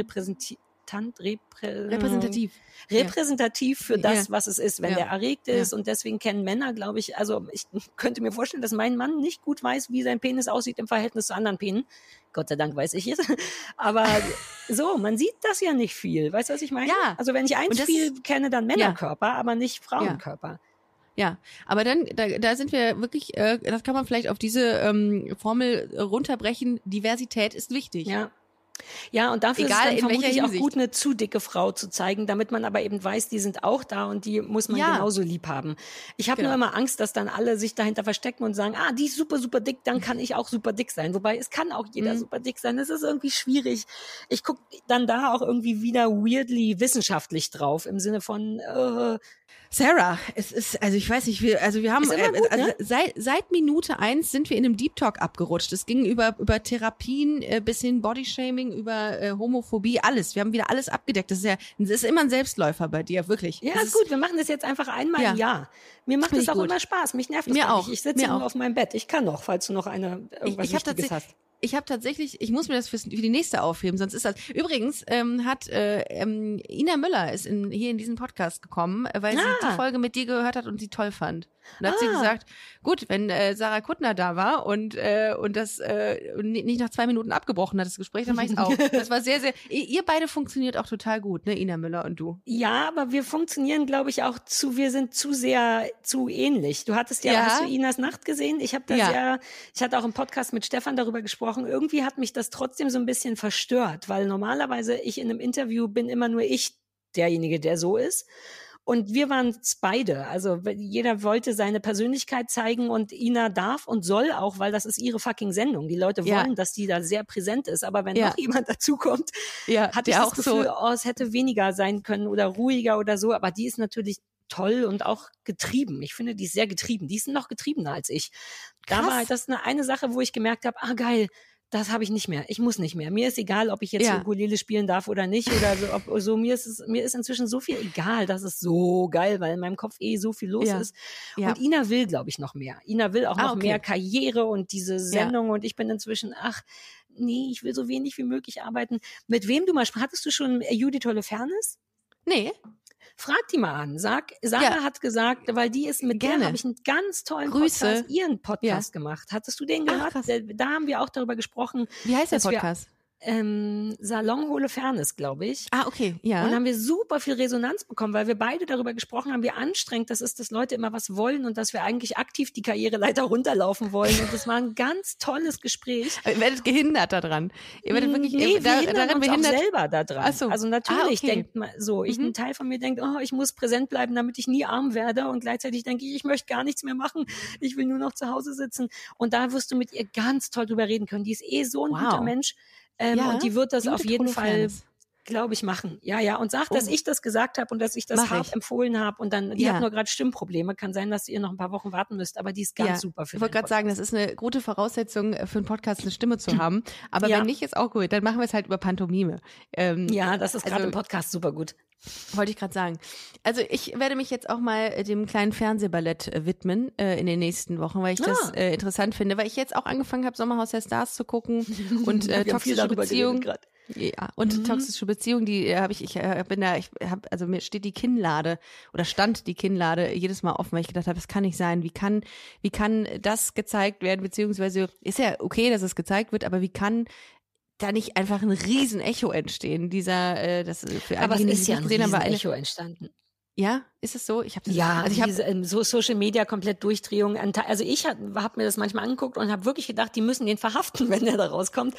repräsentativ. Reprä Repräsentativ. repräsentativ für das, Ja. was es ist, wenn Ja. der erregt ist. Ja. Und deswegen kennen Männer, glaube ich, also ich könnte mir vorstellen, dass mein Mann nicht gut weiß, wie sein Penis aussieht im Verhältnis zu anderen Penen. Gott sei Dank weiß ich es. Aber so, man sieht das ja nicht viel. Weißt du, was ich meine? Ja. Also wenn ich eins das- viel kenne, dann Männerkörper, aber nicht Frauenkörper. Ja, aber dann, da, da sind wir wirklich, äh, das kann man vielleicht auf diese ähm, Formel äh, runterbrechen. Diversität ist wichtig. Ja. Ja, und dafür Egal ist es dann vermutlich auch gut, eine zu dicke Frau zu zeigen, damit man aber eben weiß, die sind auch da und die muss man Ja. genauso lieb haben. Ich habe Genau. nur immer Angst, dass dann alle sich dahinter verstecken und sagen, ah, die ist super, super dick, dann kann ich auch super dick sein. Wobei es kann auch jeder Mhm. super dick sein. Das ist irgendwie schwierig. Ich guck dann da auch irgendwie wieder weirdly wissenschaftlich drauf, im Sinne von, äh, Sarah, es ist, also ich weiß nicht, wir, also wir haben, äh, gut, also ne? seit, seit Minute eins sind wir in einem Deep Talk abgerutscht. Es ging über, über Therapien äh, bis hin Bodyshaming, über äh, Homophobie, alles. Wir haben wieder alles abgedeckt. Das ist ja, das ist immer ein Selbstläufer bei dir, wirklich. ja, das ist gut, wir machen das jetzt einfach einmal Ja. im Jahr. Mir macht ich auch gut. immer Spaß. Mich nervt es Mir auch. nicht. Ich sitze nur auch. auf meinem Bett. Ich kann noch, falls du noch eine irgendwas ich hab Wichtiges hast. Ich habe tatsächlich, ich muss mir das fürs, für die nächste aufheben, sonst ist das. Übrigens ähm, hat äh, ähm, Ina Müller ist in, hier in diesen Podcast gekommen, äh, weil sie Ah. die Folge mit dir gehört hat und sie toll fand. Und da hat sie Ah. gesagt, gut, wenn äh, Sarah Kuttner da war und äh, und das äh, nicht nach zwei Minuten abgebrochen hat das Gespräch, dann mach ich's auch. Das war sehr, sehr. Ihr ihr beide funktioniert auch total gut, ne, Ina Müller und du. Ja, aber wir funktionieren, glaube ich, auch zu, wir sind zu sehr zu ähnlich. Du hattest ja, Ja. hast du Inas Nacht gesehen? Ich habe das Ja. ja. ich hatte auch im Podcast mit Stefan darüber gesprochen. Irgendwie hat mich das trotzdem so ein bisschen verstört, weil normalerweise ich in einem Interview bin immer nur ich derjenige, der so ist. Und wir waren es beide. Also jeder wollte seine Persönlichkeit zeigen und Ina darf und soll auch, weil das ist ihre fucking Sendung. Die Leute wollen, ja. dass die da sehr präsent ist. Aber wenn ja. noch jemand dazukommt, ja, hatte ich das Gefühl, so oh, es hätte weniger sein können oder ruhiger oder so. Aber die ist natürlich toll und auch getrieben. Ich finde, die ist sehr getrieben. Die ist noch getriebener als ich. Krass. Da war das eine, eine Sache, wo ich gemerkt habe, ah geil, das habe ich nicht mehr. Ich muss nicht mehr. Mir ist egal, ob ich jetzt ja. Ukulele spielen darf oder nicht oder so. Ob, so mir ist es, mir ist inzwischen so viel egal. Das ist so geil, weil in meinem Kopf eh so viel los ja. ist. Ja. Und Ina will, glaube ich, noch mehr. Ina will auch ah, noch okay. mehr Karriere und diese Sendung. Und ich bin inzwischen, ach, nee, ich will so wenig wie möglich arbeiten. Mit wem du mal hattest du schon Judith Holofernes? Nee. Frag die mal an. Sag, Sarah ja. hat gesagt, weil die ist mit Gerne. der habe ich einen ganz tollen Grüße. Podcast, ihren Podcast ja. gemacht. Hattest du den gehört? Ach, da haben wir auch darüber gesprochen. Wie heißt der Podcast? Ähm, Salon Holofernes, glaube ich. Ah, okay, ja. Und haben wir super viel Resonanz bekommen, weil wir beide darüber gesprochen haben, wie anstrengend das ist, dass Leute immer was wollen und dass wir eigentlich aktiv die Karriereleiter runterlaufen wollen. Und das war ein ganz tolles Gespräch. Ihr werdet gehindert daran. Ihr werdet wirklich nee, da, wir daran uns behindert. auch selber daran. So. Also natürlich ah, okay. denkt man so, ich, mhm. ein Teil von mir denkt, oh, ich muss präsent bleiben, damit ich nie arm werde. Und gleichzeitig denke ich, ich möchte gar nichts mehr machen. Ich will nur noch zu Hause sitzen. Und da wirst du mit ihr ganz toll drüber reden können. Die ist eh so ein wow. guter Mensch. Ähm, ja, und die wird das auf jeden Fall, glaube ich, machen. Ja, ja. Und sagt, oh. dass ich das gesagt habe und dass ich das Mach hart ich. empfohlen habe. Und dann, die ja. hat nur gerade Stimmprobleme. Kann sein, dass ihr noch ein paar Wochen warten müsst, aber die ist ganz ja. super für Ich wollte gerade sagen, das ist eine gute Voraussetzung äh, für einen Podcast, eine Stimme zu haben. Aber ja. wenn nicht, ist auch gut. Dann machen wir es halt über Pantomime. Ähm, ja, das ist gerade also, im Podcast super gut. Wollte ich gerade sagen. Also ich werde mich jetzt auch mal äh, dem kleinen Fernsehballett äh, widmen äh, in den nächsten Wochen, weil ich ah. das äh, interessant finde, weil ich jetzt auch angefangen habe, Sommerhaus der Stars zu gucken und äh, toxische Beziehung. Ja, und mhm. toxische Beziehung, die äh, habe ich, ich äh, bin da, ich habe, also mir steht die Kinnlade oder stand die Kinnlade jedes Mal offen, weil ich gedacht habe, das kann nicht sein. Wie kann, wie kann das gezeigt werden, beziehungsweise ist ja okay, dass es gezeigt wird, aber wie kann da nicht einfach ein riesen Echo entstehen. Dieser, äh, das für Aber es ist ja ein riesen Echo entstanden. Ja, ist es so? Ich habe ja, also ich habe ähm, so Social Media komplett Durchdrehung. Also ich habe hab mir das manchmal angeguckt und habe wirklich gedacht, die müssen den verhaften, wenn der da rauskommt.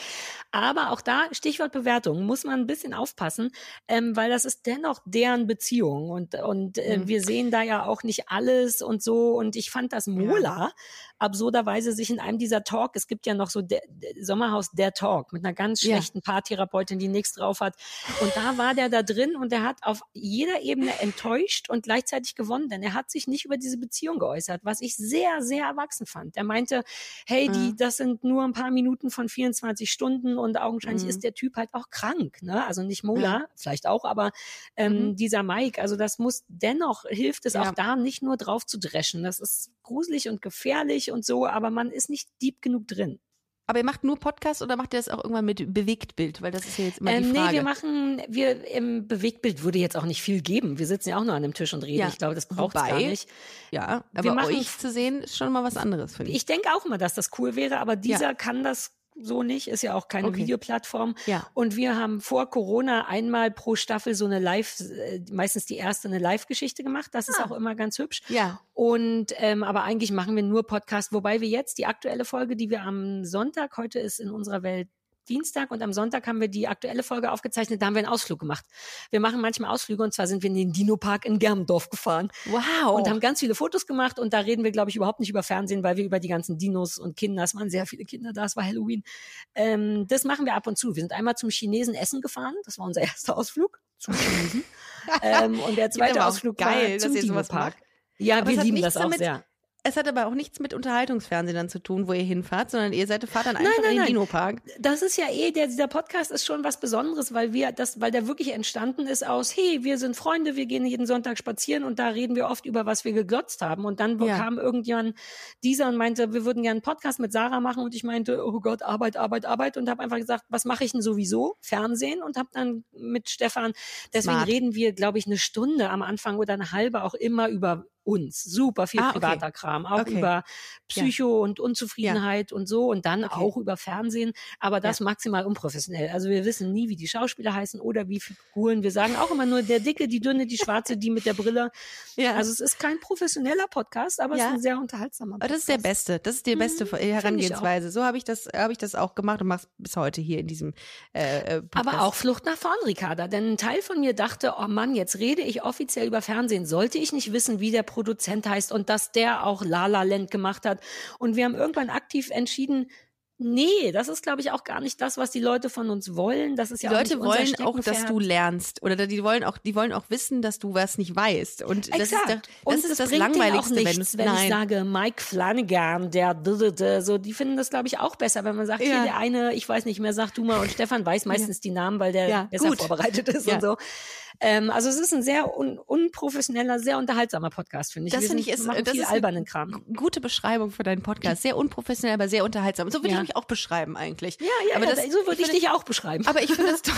Aber auch da Stichwort Bewertung muss man ein bisschen aufpassen, ähm, weil das ist dennoch deren Beziehung und und äh, mhm. wir sehen da ja auch nicht alles und so. Und ich fand das Mola ja absurderweise sich in einem dieser Talk, es gibt ja noch so der, der Sommerhaus der Talk mit einer ganz schlechten ja. Paartherapeutin, die nichts drauf hat. Und da war der da drin und der hat auf jeder Ebene enttäuscht und gleichzeitig gewonnen, denn er hat sich nicht über diese Beziehung geäußert, was ich sehr, sehr erwachsen fand. Er meinte, hey, die, mhm. das sind nur ein paar Minuten von 24 Stunden und augenscheinlich mhm. ist der Typ halt auch krank, ne? Also nicht Mola, ja. vielleicht auch, aber ähm, mhm. dieser Mike, also das muss dennoch hilft es ja. auch da nicht nur drauf zu dreschen. Das ist gruselig und gefährlich und so, aber man ist nicht deep genug drin. Aber ihr macht nur Podcast oder macht ihr das auch irgendwann mit Bewegtbild? Weil das ist ja jetzt immer ähm, die Frage. Nee, wir machen, wir im Bewegtbild würde jetzt auch nicht viel geben. Wir sitzen ja auch nur an einem Tisch und reden. Ja. Ich glaube, das braucht gar nicht. Ja, aber wir machen, euch zu sehen ist schon mal was anderes, finde ich. Ich denke auch immer, dass das cool wäre, aber dieser ja. kann das so nicht, ist ja auch keine okay. Videoplattform. Ja. Und wir haben vor Corona einmal pro Staffel so eine Live, äh, meistens die erste eine Live-Geschichte gemacht. Das ah. ist auch immer ganz hübsch. Ja. Und ähm, aber eigentlich machen wir nur Podcast, wobei wir jetzt die aktuelle Folge, die wir am Sonntag, heute ist in unserer Welt Dienstag und am Sonntag haben wir die aktuelle Folge aufgezeichnet. Da haben wir einen Ausflug gemacht. Wir machen manchmal Ausflüge und zwar sind wir in den Dino-Park in Germendorf gefahren. Wow. Und haben ganz viele Fotos gemacht und da reden wir, glaube ich, überhaupt nicht über Fernsehen, weil wir über die ganzen Dinos und Kinder, es waren sehr viele Kinder da, es war Halloween. Ähm, das machen wir ab und zu. Wir sind einmal zum Chinesen Essen gefahren. Das war unser erster Ausflug zum Chinesen. ähm, und der zweite Ausflug geil, war zum Dino-Park. Ja, Aber wir lieben das auch sehr. Es hat aber auch nichts mit Unterhaltungsfernsehen dann zu tun, wo ihr hinfahrt, sondern ihr seid fahrt dann einfach nein, nein, in den Dino-Park. Das ist ja eh, der, dieser Podcast ist schon was Besonderes, weil wir das, weil der wirklich entstanden ist aus, hey, wir sind Freunde, wir gehen jeden Sonntag spazieren und da reden wir oft über, was wir geglotzt haben. Und dann ja. kam irgendjemand dieser und meinte, wir würden gerne einen Podcast mit Sarah machen und ich meinte, oh Gott, Arbeit, Arbeit, Arbeit und habe einfach gesagt, was mache ich denn sowieso? Fernsehen und habe dann mit Stefan, deswegen Smart. reden wir, glaube ich, eine Stunde am Anfang oder eine halbe auch immer über uns. Super viel Ah, okay. privater Kram, auch Okay. über Psycho und Unzufriedenheit und so und dann Okay. auch über Fernsehen, aber das maximal unprofessionell. Also wir wissen nie, wie die Schauspieler heißen oder wie Figuren. Wir sagen auch immer nur der Dicke, die Dünne, die Schwarze, die mit der Brille. Ja. Also es ist kein professioneller Podcast, aber es Ja. ist ein sehr unterhaltsamer Aber Podcast. das ist der beste. Das ist die beste Mhm, Herangehensweise. So habe ich das, habe ich das auch gemacht und mach's bis heute hier in diesem äh, äh, Podcast. Aber auch Flucht nach vorn, Ricarda. Denn ein Teil von mir dachte, oh Mann, jetzt rede ich offiziell über Fernsehen. Sollte ich nicht wissen, wie der Produzent heißt und dass der auch La La Land gemacht hat? Und wir haben irgendwann aktiv entschieden, nee, das ist, glaube ich, auch gar nicht das, was die Leute von uns wollen. Das ist die ja auch Leute wollen auch, dass du lernst oder die wollen auch, die wollen auch wissen, dass du was nicht weißt. Und das Exakt. ist, der, das, und ist das Langweiligste, wenn nichts, wenn, nein. ich sage Mike Flanagan, der so, die finden das glaube ich auch besser, wenn man sagt, Ja. hier der eine, ich weiß nicht mehr, sag du mal und Stefan weiß meistens die Namen, weil der Ja, besser gut. vorbereitet ist Ja. und so. Ähm, also es ist ein sehr un unprofessioneller, sehr unterhaltsamer Podcast, finde ich. Das finde ich ist, machen das viel ist albernen Kram. gute Beschreibung für deinen Podcast. Sehr unprofessionell, aber sehr unterhaltsam. So würde Ja. ich mich auch beschreiben eigentlich. Ja, ja, aber ja, das, so würde ich finde- dich auch beschreiben. Aber ich finde es doch.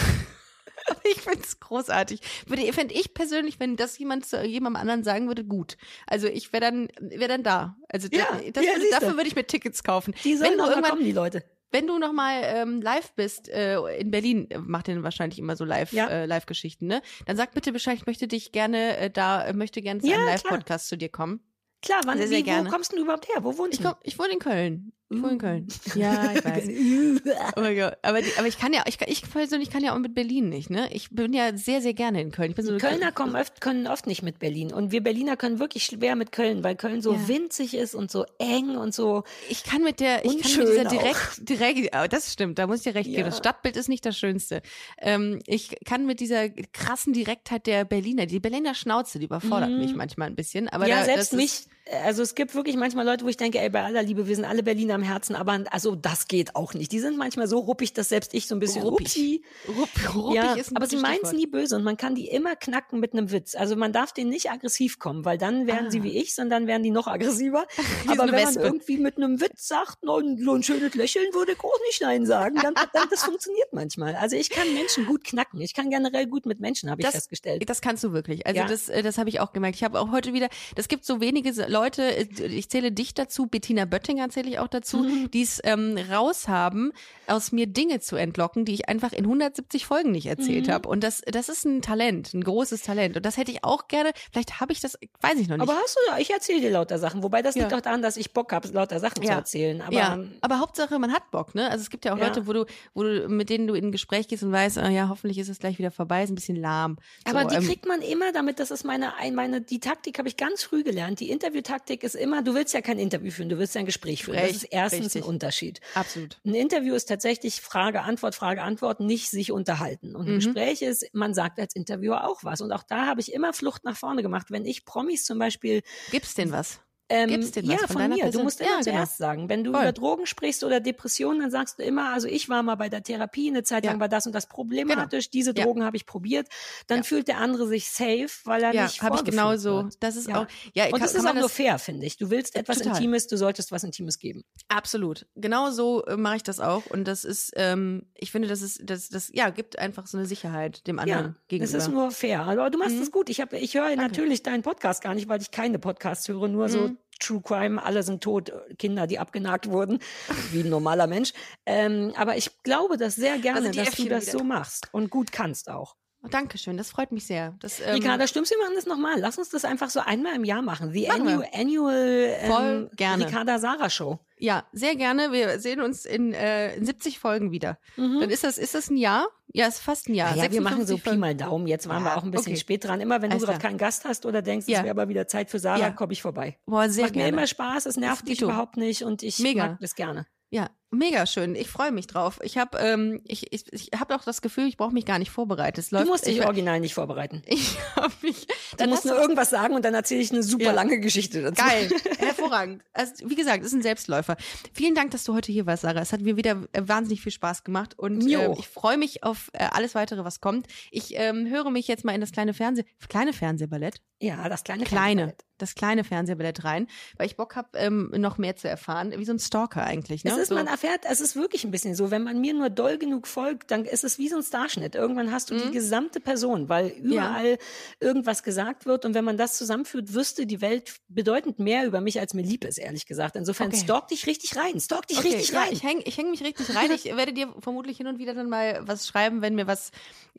Aber ich finde es großartig. Würde, fände ich persönlich, wenn das jemand zu jemandem anderen sagen würde, gut. Also ich wäre dann, wäre dann da. Also Ja, da, das ja, dafür würde ich mir Tickets kaufen. die sollen wenn du irgendwann, kommen, die Leute. Wenn du noch mal ähm, live bist äh, in Berlin, äh, macht ihr wahrscheinlich immer so live Ja. äh, Live Geschichten, ne? Dann sag bitte Bescheid, ich möchte dich gerne äh, da äh, möchte gerne zu Ja, einem klar. Live Podcast zu dir kommen. Klar, wann, Sehr, sehr wie, gerne. wo kommst du überhaupt her? Wo wohnst Ich du? komm, ich wohne in Köln. Ich wohne in Köln. Ja, ich weiß. Oh mein Gott. Aber, die, aber ich kann ja, ich, ich persönlich kann ja auch mit Berlin nicht, ne? Ich bin ja sehr, sehr gerne in Köln. Ich bin so Kölner kommen oft, können oft nicht mit Berlin. Und wir Berliner können wirklich schwer mit Köln, weil Köln so Ja. winzig ist und so eng und so. Ich kann mit der, ich kann mit dieser auch. direkt, direkt, oh, das stimmt, da muss ich dir recht geben. Ja. Das Stadtbild ist nicht das Schönste. Ähm, ich kann mit dieser krassen Direktheit der Berliner, die Berliner Schnauze, die überfordert mich manchmal ein bisschen. Aber Mhm. ja, da, selbst mich. Ist, Also es gibt wirklich manchmal Leute, wo ich denke, ey, bei aller Liebe, wir sind alle Berliner am Herzen, aber also das geht auch nicht. Die sind manchmal so ruppig, dass selbst ich so ein bisschen Ruppig. upsi. rupp, ruppig Ja, ist ein aber sie meinen es nie böse und man kann die immer knacken mit einem Witz. Also man darf denen nicht aggressiv kommen, weil dann werden sie Ah. wie ich, sondern dann werden die noch aggressiver. Aber wenn man Wespe. irgendwie mit einem Witz sagt, no, so ein schönes Lächeln würde ich auch nicht Nein sagen, dann, dann das funktioniert manchmal. Also ich kann Menschen gut knacken. Ich kann generell gut mit Menschen, habe ich Das- festgestellt. Das kannst du wirklich. Also Ja. das, äh, das habe ich auch gemerkt. Ich habe auch heute wieder, das gibt so wenige so- Leute, äh, ich zähle dich dazu, Bettina Böttinger zähle ich auch dazu, Mhm. die es ähm, raushaben, aus mir Dinge zu entlocken, die ich einfach in 170 Folgen nicht erzählt Mhm. habe. Und das, das ist ein Talent, ein großes Talent. Und das hätte ich auch gerne, vielleicht habe ich das, weiß ich noch nicht. Aber hast du ja, ich erzähle dir lauter Sachen. Wobei das liegt Ja. auch daran, dass ich Bock habe, lauter Sachen zu Ja. erzählen. Aber ja, aber Hauptsache, man hat Bock, ne? Also es gibt ja auch Ja. Leute, wo du, wo du, mit denen du in ein Gespräch gehst und weißt, ah, ja, hoffentlich ist es gleich wieder vorbei, ist ein bisschen lahm. Aber so, die ähm, kriegt man immer damit, das ist meine, ein- meine, die Taktik habe ich ganz früh gelernt. Die Interviewtaktik ist immer, du willst ja kein Interview führen, du willst ja ein Gespräch führen. Das Recht, ist erstens richtig. ein Unterschied. absolut. Ein Interview ist tatsächlich Frage, Antwort, Frage, Antwort, nicht sich unterhalten. Und ein Mhm. Gespräch ist, man sagt als Interviewer auch was. Und auch da habe ich immer Flucht nach vorne gemacht. Wenn ich Promis zum Beispiel Gibt's denn was? Ähm, Gibt's denn was ja, von von, mir. Person? Du musst immer Ja, genau. zuerst sagen. Wenn du Voll. über Drogen sprichst oder Depressionen, dann sagst du immer, also ich war mal bei der Therapie, eine Zeit Ja. lang war das und das problematisch, diese Ja. Drogen habe ich probiert. Dann Ja. fühlt der andere sich safe, weil er Ja, nicht habe ich genauso. wird. Das ist Ja. auch, ja, Und kann, das ist auch nur das, fair, finde ich. Du willst etwas Total. Intimes, du solltest was Intimes geben. absolut. Genau so äh, mache ich das auch. Und das ist, ähm, ich finde, das ist, das, das, ja, gibt einfach so eine Sicherheit dem anderen Ja, gegenüber. es ist nur fair. Aber du machst Mhm. es gut. Ich, hab, ich höre natürlich deinen Podcast gar nicht, weil ich keine Podcasts höre, nur so Mhm. True Crime, alle sind tot, Kinder, die abgenagt wurden, wie ein normaler Mensch. Ähm, aber ich glaube das sehr gerne, sind die dass du Äffchen das wieder. so machst und gut kannst auch. Oh, Dankeschön, das freut mich sehr. Das, ähm, Ricarda, stimmst du, wir machen das nochmal. Lass uns das einfach so einmal im Jahr machen. The Machen Annual, Annual ähm, Voll gerne. Ricarda Sarah Show. ja, sehr gerne. Wir sehen uns in, äh, in 70 Folgen wieder. Dann ist das, ist das ein Jahr? Ja, ist fast ein Jahr. Ja, wir machen so 56 Pi mal Daumen. Jetzt waren Ja, wir auch ein bisschen okay. spät dran. Immer wenn du Alles gerade klar. keinen Gast hast oder denkst, Ja. es wäre aber wieder Zeit für Sarah, Ja. komme ich vorbei. Boah, sehr Macht mir gerne. immer Spaß, es nervt dich überhaupt nicht und ich Mega. mag das gerne. Ja, mega schön. Ich freue mich drauf. Ich habe ähm, ich, ich, ich hab auch das Gefühl, ich brauche mich gar nicht vorbereitet. Es Du läuft, musst dich ich, original nicht vorbereiten. ich habe mich. Du dann musst nur du- irgendwas sagen und dann erzähle ich eine super Ja. lange Geschichte dazu. Geil, hervorragend. Also, wie gesagt, es ist ein Selbstläufer. Vielen Dank, dass du heute hier warst, Sarah. Es hat mir wieder äh, wahnsinnig viel Spaß gemacht und äh, ich freue mich auf äh, alles weitere, was kommt. Ich ähm, höre mich jetzt mal in das kleine Fernseh, kleine Fernsehballett, Ja, das kleine kleine, Fernsehballett. das kleine Fernsehballett rein, weil ich Bock habe, ähm, noch mehr zu erfahren, wie so ein Stalker eigentlich. Ne? Es ist, so. man erfährt, es ist wirklich ein bisschen so, wenn man mir nur doll genug folgt, dann ist es wie so ein Starschnitt. Irgendwann hast du Mhm. die gesamte Person, weil überall irgendwas gesagt wird. Und wenn man das zusammenführt, wüsste die Welt bedeutend mehr über mich, als mir lieb ist, ehrlich gesagt. Insofern Okay. stalk dich richtig rein. Stalk dich Okay, richtig ja, rein. ich hänge ich häng mich richtig rein. Ich werde dir vermutlich hin und wieder dann mal was schreiben, wenn mir was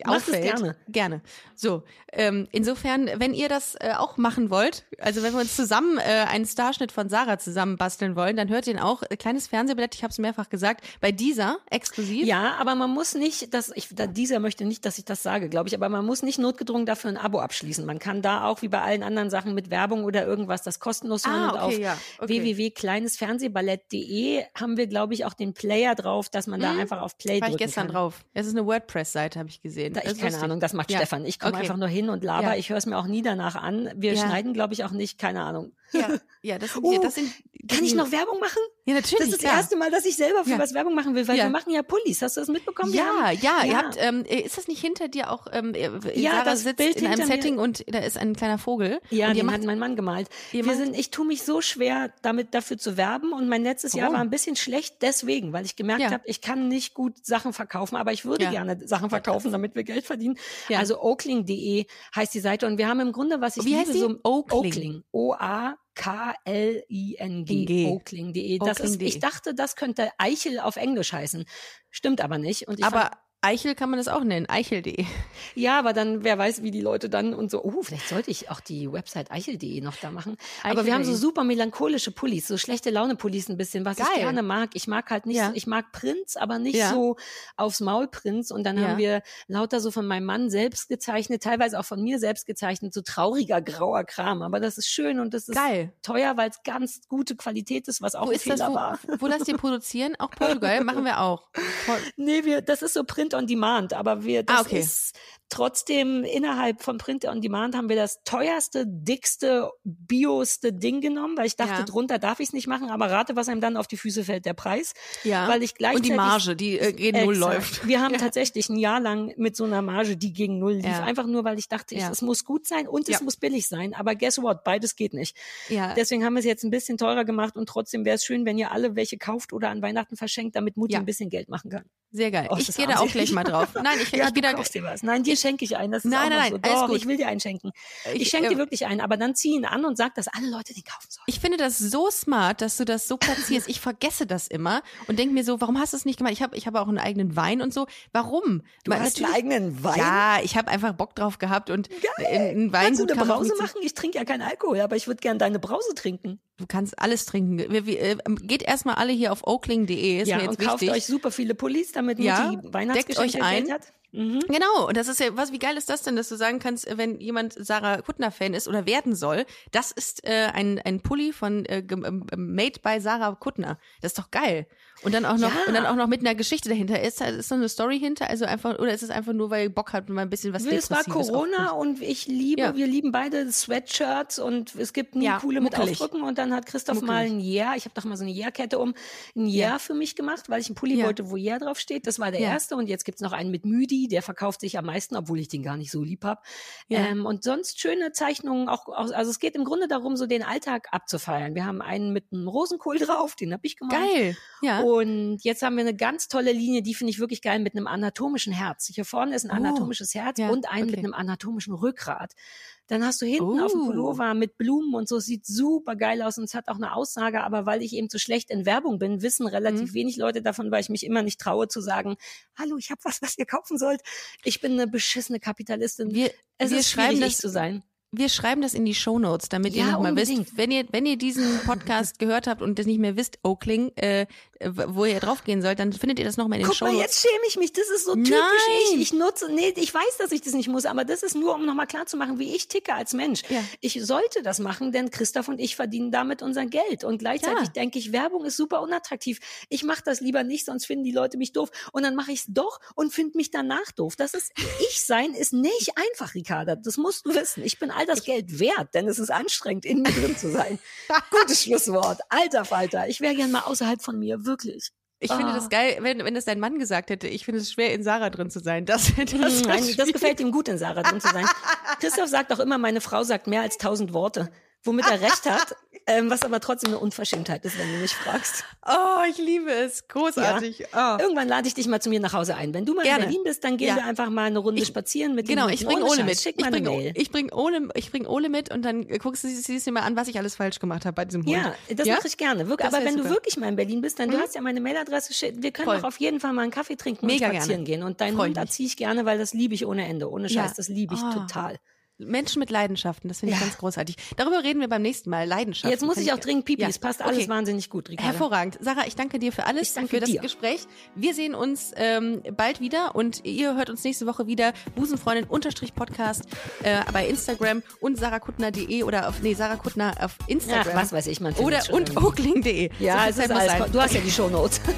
Mach auffällt. gerne. Gerne. So, ähm, insofern, wenn ihr das äh, auch machen wollt, also wenn wir uns zusammen äh, einen Starschnitt von Sarah zusammen basteln wollen, dann hört ihr ihn auch. Äh, Kleines Fernsehbillett, ich habe es mehrfach gesagt, bei dieser exklusiv. Ja, aber man muss nicht, dass ich, da, dieser möchte nicht, dass ich das sage, glaube ich, aber man muss nicht notgedrungen dafür ein Abo abschließen. Man kann da auch wie bei allen anderen Sachen mit Werbung oder irgendwas das kostenlos hören Ah, okay, auf ja, okay. www.kleinesfernsehballett.de haben wir, glaube ich, auch den Player drauf, dass man da einfach auf Play War ich drücken gestern kann. drauf. Es ist eine WordPress-Seite, habe ich gesehen. Da, ich ist keine lustig. Ahnung, das macht Ja. Stefan. Ich komme Okay. einfach nur hin und laber. Ja. Ich höre es mir auch nie danach an. Wir Ja. schneiden, glaube ich, auch nicht, keine Ahnung. Ja, ja das sind, Oh, das sind Kann ich noch Werbung machen? Ja, natürlich. Das ist das klar. erste Mal, dass ich selber für Ja. was Werbung machen will, weil Ja. wir machen ja Pullis. Hast du das mitbekommen? Ja, haben- ja, ihr habt, ähm, ist das nicht hinter dir auch, ähm, Ja, Sarah das sitzt Bild in einem hinter mir- Setting und da ist ein kleiner Vogel. Ja, und den macht, hat mein Mann gemalt. Wir macht- sind, ich tue mich so schwer, damit dafür zu werben. Und mein letztes Jahr Warum? war ein bisschen schlecht deswegen, weil ich gemerkt Ja. habe, ich kann nicht gut Sachen verkaufen, aber ich würde Ja. gerne Sachen verkaufen, damit wir Geld verdienen. Ja. Also oakling.de heißt die Seite. Und wir haben im Grunde, was ich Wie liebe, heißt die? so Oakling. O-A-K-L-I-N-G. G. Oakling.de. Das ist, ich dachte, das könnte Eichel auf Englisch heißen. Stimmt aber nicht. Und ich fand- aber Eichel kann man das auch nennen, eichel.de. ja, aber dann, wer weiß, wie die Leute dann und so, oh, vielleicht sollte ich auch die Website eichel.de noch da machen. Aber wir haben so super melancholische Pullis, so schlechte Laune-Pullis ein bisschen, was ich Geil. gerne mag. Ich mag halt nicht, Ja. so, ich mag Prinz, aber nicht Ja. so aufs Maul Prinz. Und dann Ja. haben wir lauter so von meinem Mann selbst gezeichnet, teilweise auch von mir selbst gezeichnet, so trauriger, grauer Kram. Aber das ist schön und das ist Geil. teuer, weil es ganz gute Qualität ist, was auch Wo ein ist das, Fehler wo, war. wo lasst ihr produzieren? Auch Portugal, machen wir auch. Nee, wir, das ist so Print on Demand, aber wir, das Ah, okay. ist trotzdem innerhalb von Print on Demand haben wir das teuerste, dickste, bioste Ding genommen, weil ich dachte, Ja. drunter darf ich es nicht machen, aber rate, was einem dann auf die Füße fällt, der Preis. Ja. Weil ich Und gleichzeitig die Marge, die äh, gegen Null läuft. Wir haben tatsächlich ein Jahr lang mit so einer Marge, die gegen Null lief, Ja. einfach nur, weil ich dachte, ich, Ja. es muss gut sein und es Ja. muss billig sein, aber guess what, beides geht nicht. Ja. Deswegen haben wir es jetzt ein bisschen teurer gemacht und trotzdem wäre es schön, wenn ihr alle welche kauft oder an Weihnachten verschenkt, damit Mutti Ja. ein bisschen Geld machen kann. Sehr geil. Oh, ich gehe da auch gleich mal drauf. Nein, ich, ja, ich gehe da. kaufst dir was. Nein, dir schenke ich einen. Das ist Nein, noch nein, so. nein, alles gut. ich will dir einen schenken. Ich, Ich, schenke äh, dir wirklich einen, aber dann zieh ihn an und sag, dass alle Leute den kaufen sollen. Ich finde das so smart, dass du das so platzierst. Ich vergesse das immer und denke mir so, warum hast du es nicht gemacht? Ich habe ich habe auch einen eigenen Wein und so. Warum? Du Weil hast einen eigenen Wein? Ja, ich habe einfach Bock drauf gehabt und ein Weingut Kannst du eine Brause machen? Ich trinke ja keinen Alkohol, aber ich würde gern deine Brause trinken. Du kannst alles trinken. Wir, wir, äh, geht erstmal alle hier auf oakling.de, ist ja, mir jetzt und kauft wichtig. euch super viele Pullis, damit Ja, Mutti Weihnachtsgeschenke deckt euch ein. Geld hat. Mhm. Genau, und das ist ja, was, wie geil ist das denn, dass du sagen kannst, wenn jemand Sarah Kuttner-Fan ist oder werden soll, das ist äh, ein, ein Pulli von äh, ähm, Made by Sarah Kuttner. Das ist doch geil. Und dann auch noch, Ja. und dann auch noch mit einer Geschichte dahinter. Ist, da- ist da eine Story hinter? Also einfach, oder ist es einfach nur, weil ihr Bock habt und mal ein bisschen was Es war Corona und ich liebe, Ja. wir lieben beide Sweatshirts und es gibt nie Ja, coole mit muckelig. Aufdrücken und dann hat Christoph mal Muckelig. ein Yeah, ich habe doch mal so eine Yeah-Kette um, ein Yeah Ja. für mich gemacht, weil ich einen Pulli wollte, wo Yeah drauf steht. Das war der erste und jetzt gibt's noch einen mit Müdi, der verkauft sich am meisten, obwohl ich den gar nicht so lieb hab. Ähm, und sonst schöne Zeichnungen, auch, also es geht im Grunde darum, so den Alltag abzufeiern. Wir haben einen mit einem Rosenkohl drauf, den hab ich gemalt. Geil. Ja. Und jetzt haben wir eine ganz tolle Linie, die finde ich wirklich geil, mit einem anatomischen Herz. Hier vorne ist ein Oh, anatomisches Herz ja, und einen mit okay. einem anatomischen Rückgrat. Dann hast du hinten auf dem Oh. Pullover mit Blumen und so, sieht super geil aus und es hat auch eine Aussage, aber weil ich eben zu schlecht in Werbung bin, wissen Mhm. relativ wenig Leute davon, weil ich mich immer nicht traue zu sagen, hallo, ich habe was, was ihr kaufen sollt. Ich bin eine beschissene Kapitalistin. wir, es wir ist schreiben schwierig, das zu sein. Wir schreiben das in die Shownotes, damit ihr Ja, nochmal wisst, wenn ihr, wenn ihr diesen Podcast gehört habt und das nicht mehr wisst, Oakling, äh, wo ihr draufgehen sollt, dann findet ihr das nochmal in den Guck mal, Shownotes. jetzt schäme ich mich. Das ist so typisch Nein. ich. Ich nutze, nee, ich weiß, dass ich das nicht muss, aber das ist nur, um nochmal klarzumachen, wie ich ticke als Mensch. Ja. Ich sollte das machen, denn Christoph und ich verdienen damit unser Geld. Und gleichzeitig Ja. denke ich, Werbung ist super unattraktiv. Ich mache das lieber nicht, sonst finden die Leute mich doof. Und dann mache ich es doch und finde mich danach doof. Das ist, ich sein ist nicht einfach, Ricarda. Das musst du wissen. Ich bin all das Geld wert, denn es ist anstrengend, in mir drin zu sein. Gutes Schlusswort. Alter Falter. Ich wäre gern mal außerhalb von mir. Wirklich. Ich finde Ah. das geil, wenn, wenn das dein Mann gesagt hätte. Ich finde es schwer, in Sarah drin zu sein. Das, das, Nein, das gefällt ihm gut, in Sarah drin zu sein. Christoph sagt auch immer, meine Frau sagt mehr als tausend Worte. Womit er recht hat, ähm, was aber trotzdem eine Unverschämtheit ist, wenn du mich fragst. Oh, ich liebe es. Großartig. Ja. Oh. Irgendwann lade ich dich mal zu mir nach Hause ein. Wenn du mal Gerne. in Berlin bist, dann gehen Ja. wir einfach mal eine Runde spazieren mit Genau, ich bringe Ole mit. Schick Ich mal eine bringe Mail. ich bring Ole, ich bring Ole mit und dann guckst du sie, siehst dir mal an, was ich alles falsch gemacht habe bei diesem Hund. Ja, das Ja? mache ich gerne. Wirklich. Aber wenn du super. wirklich mal in Berlin bist, dann du Mhm. hast ja meine Mailadresse. Wir können Voll. doch auf jeden Fall mal einen Kaffee trinken Mega und gerne. spazieren gehen. Und deinen Freu ich Hund mich. erziehe ich gerne, weil das liebe ich ohne Ende. Ohne. Scheiß, das liebe ich Ah. total. Menschen mit Leidenschaften, das finde ich Ja. ganz großartig. Darüber reden wir beim nächsten Mal. Leidenschaften. Jetzt muss ich auch dringend pipi. Ja. Es passt alles Okay. wahnsinnig gut, Ricarda. Hervorragend. Sarah, ich danke dir für alles, danke für das dir. Gespräch. Wir sehen uns ähm, bald wieder und ihr hört uns nächste Woche wieder. Busenfreundin unterstrich Podcast äh, bei Instagram und sarahkuttner.de oder auf, nee, Sarah Kuttner auf Instagram. Ach, was weiß ich, man Oder und oakling.de. Ja, so es ist alles. sein. Du hast ja die Shownotes.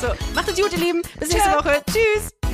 So, macht es gut, ihr Lieben. Bis nächste Ciao. Woche. Tschüss.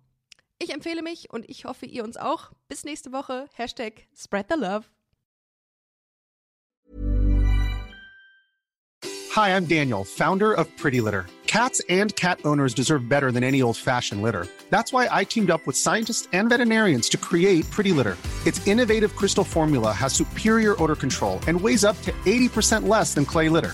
Ich empfehle mich und ich hoffe, ihr uns auch. Bis nächste Woche. Hashtag Spread the Love. Hi, I'm Daniel, founder of Pretty Litter. Cats and cat owners deserve better than any old fashioned litter. That's why I teamed up with scientists and veterinarians to create Pretty Litter. Its innovative crystal formula has superior odor control and weighs up to 80% less than clay litter.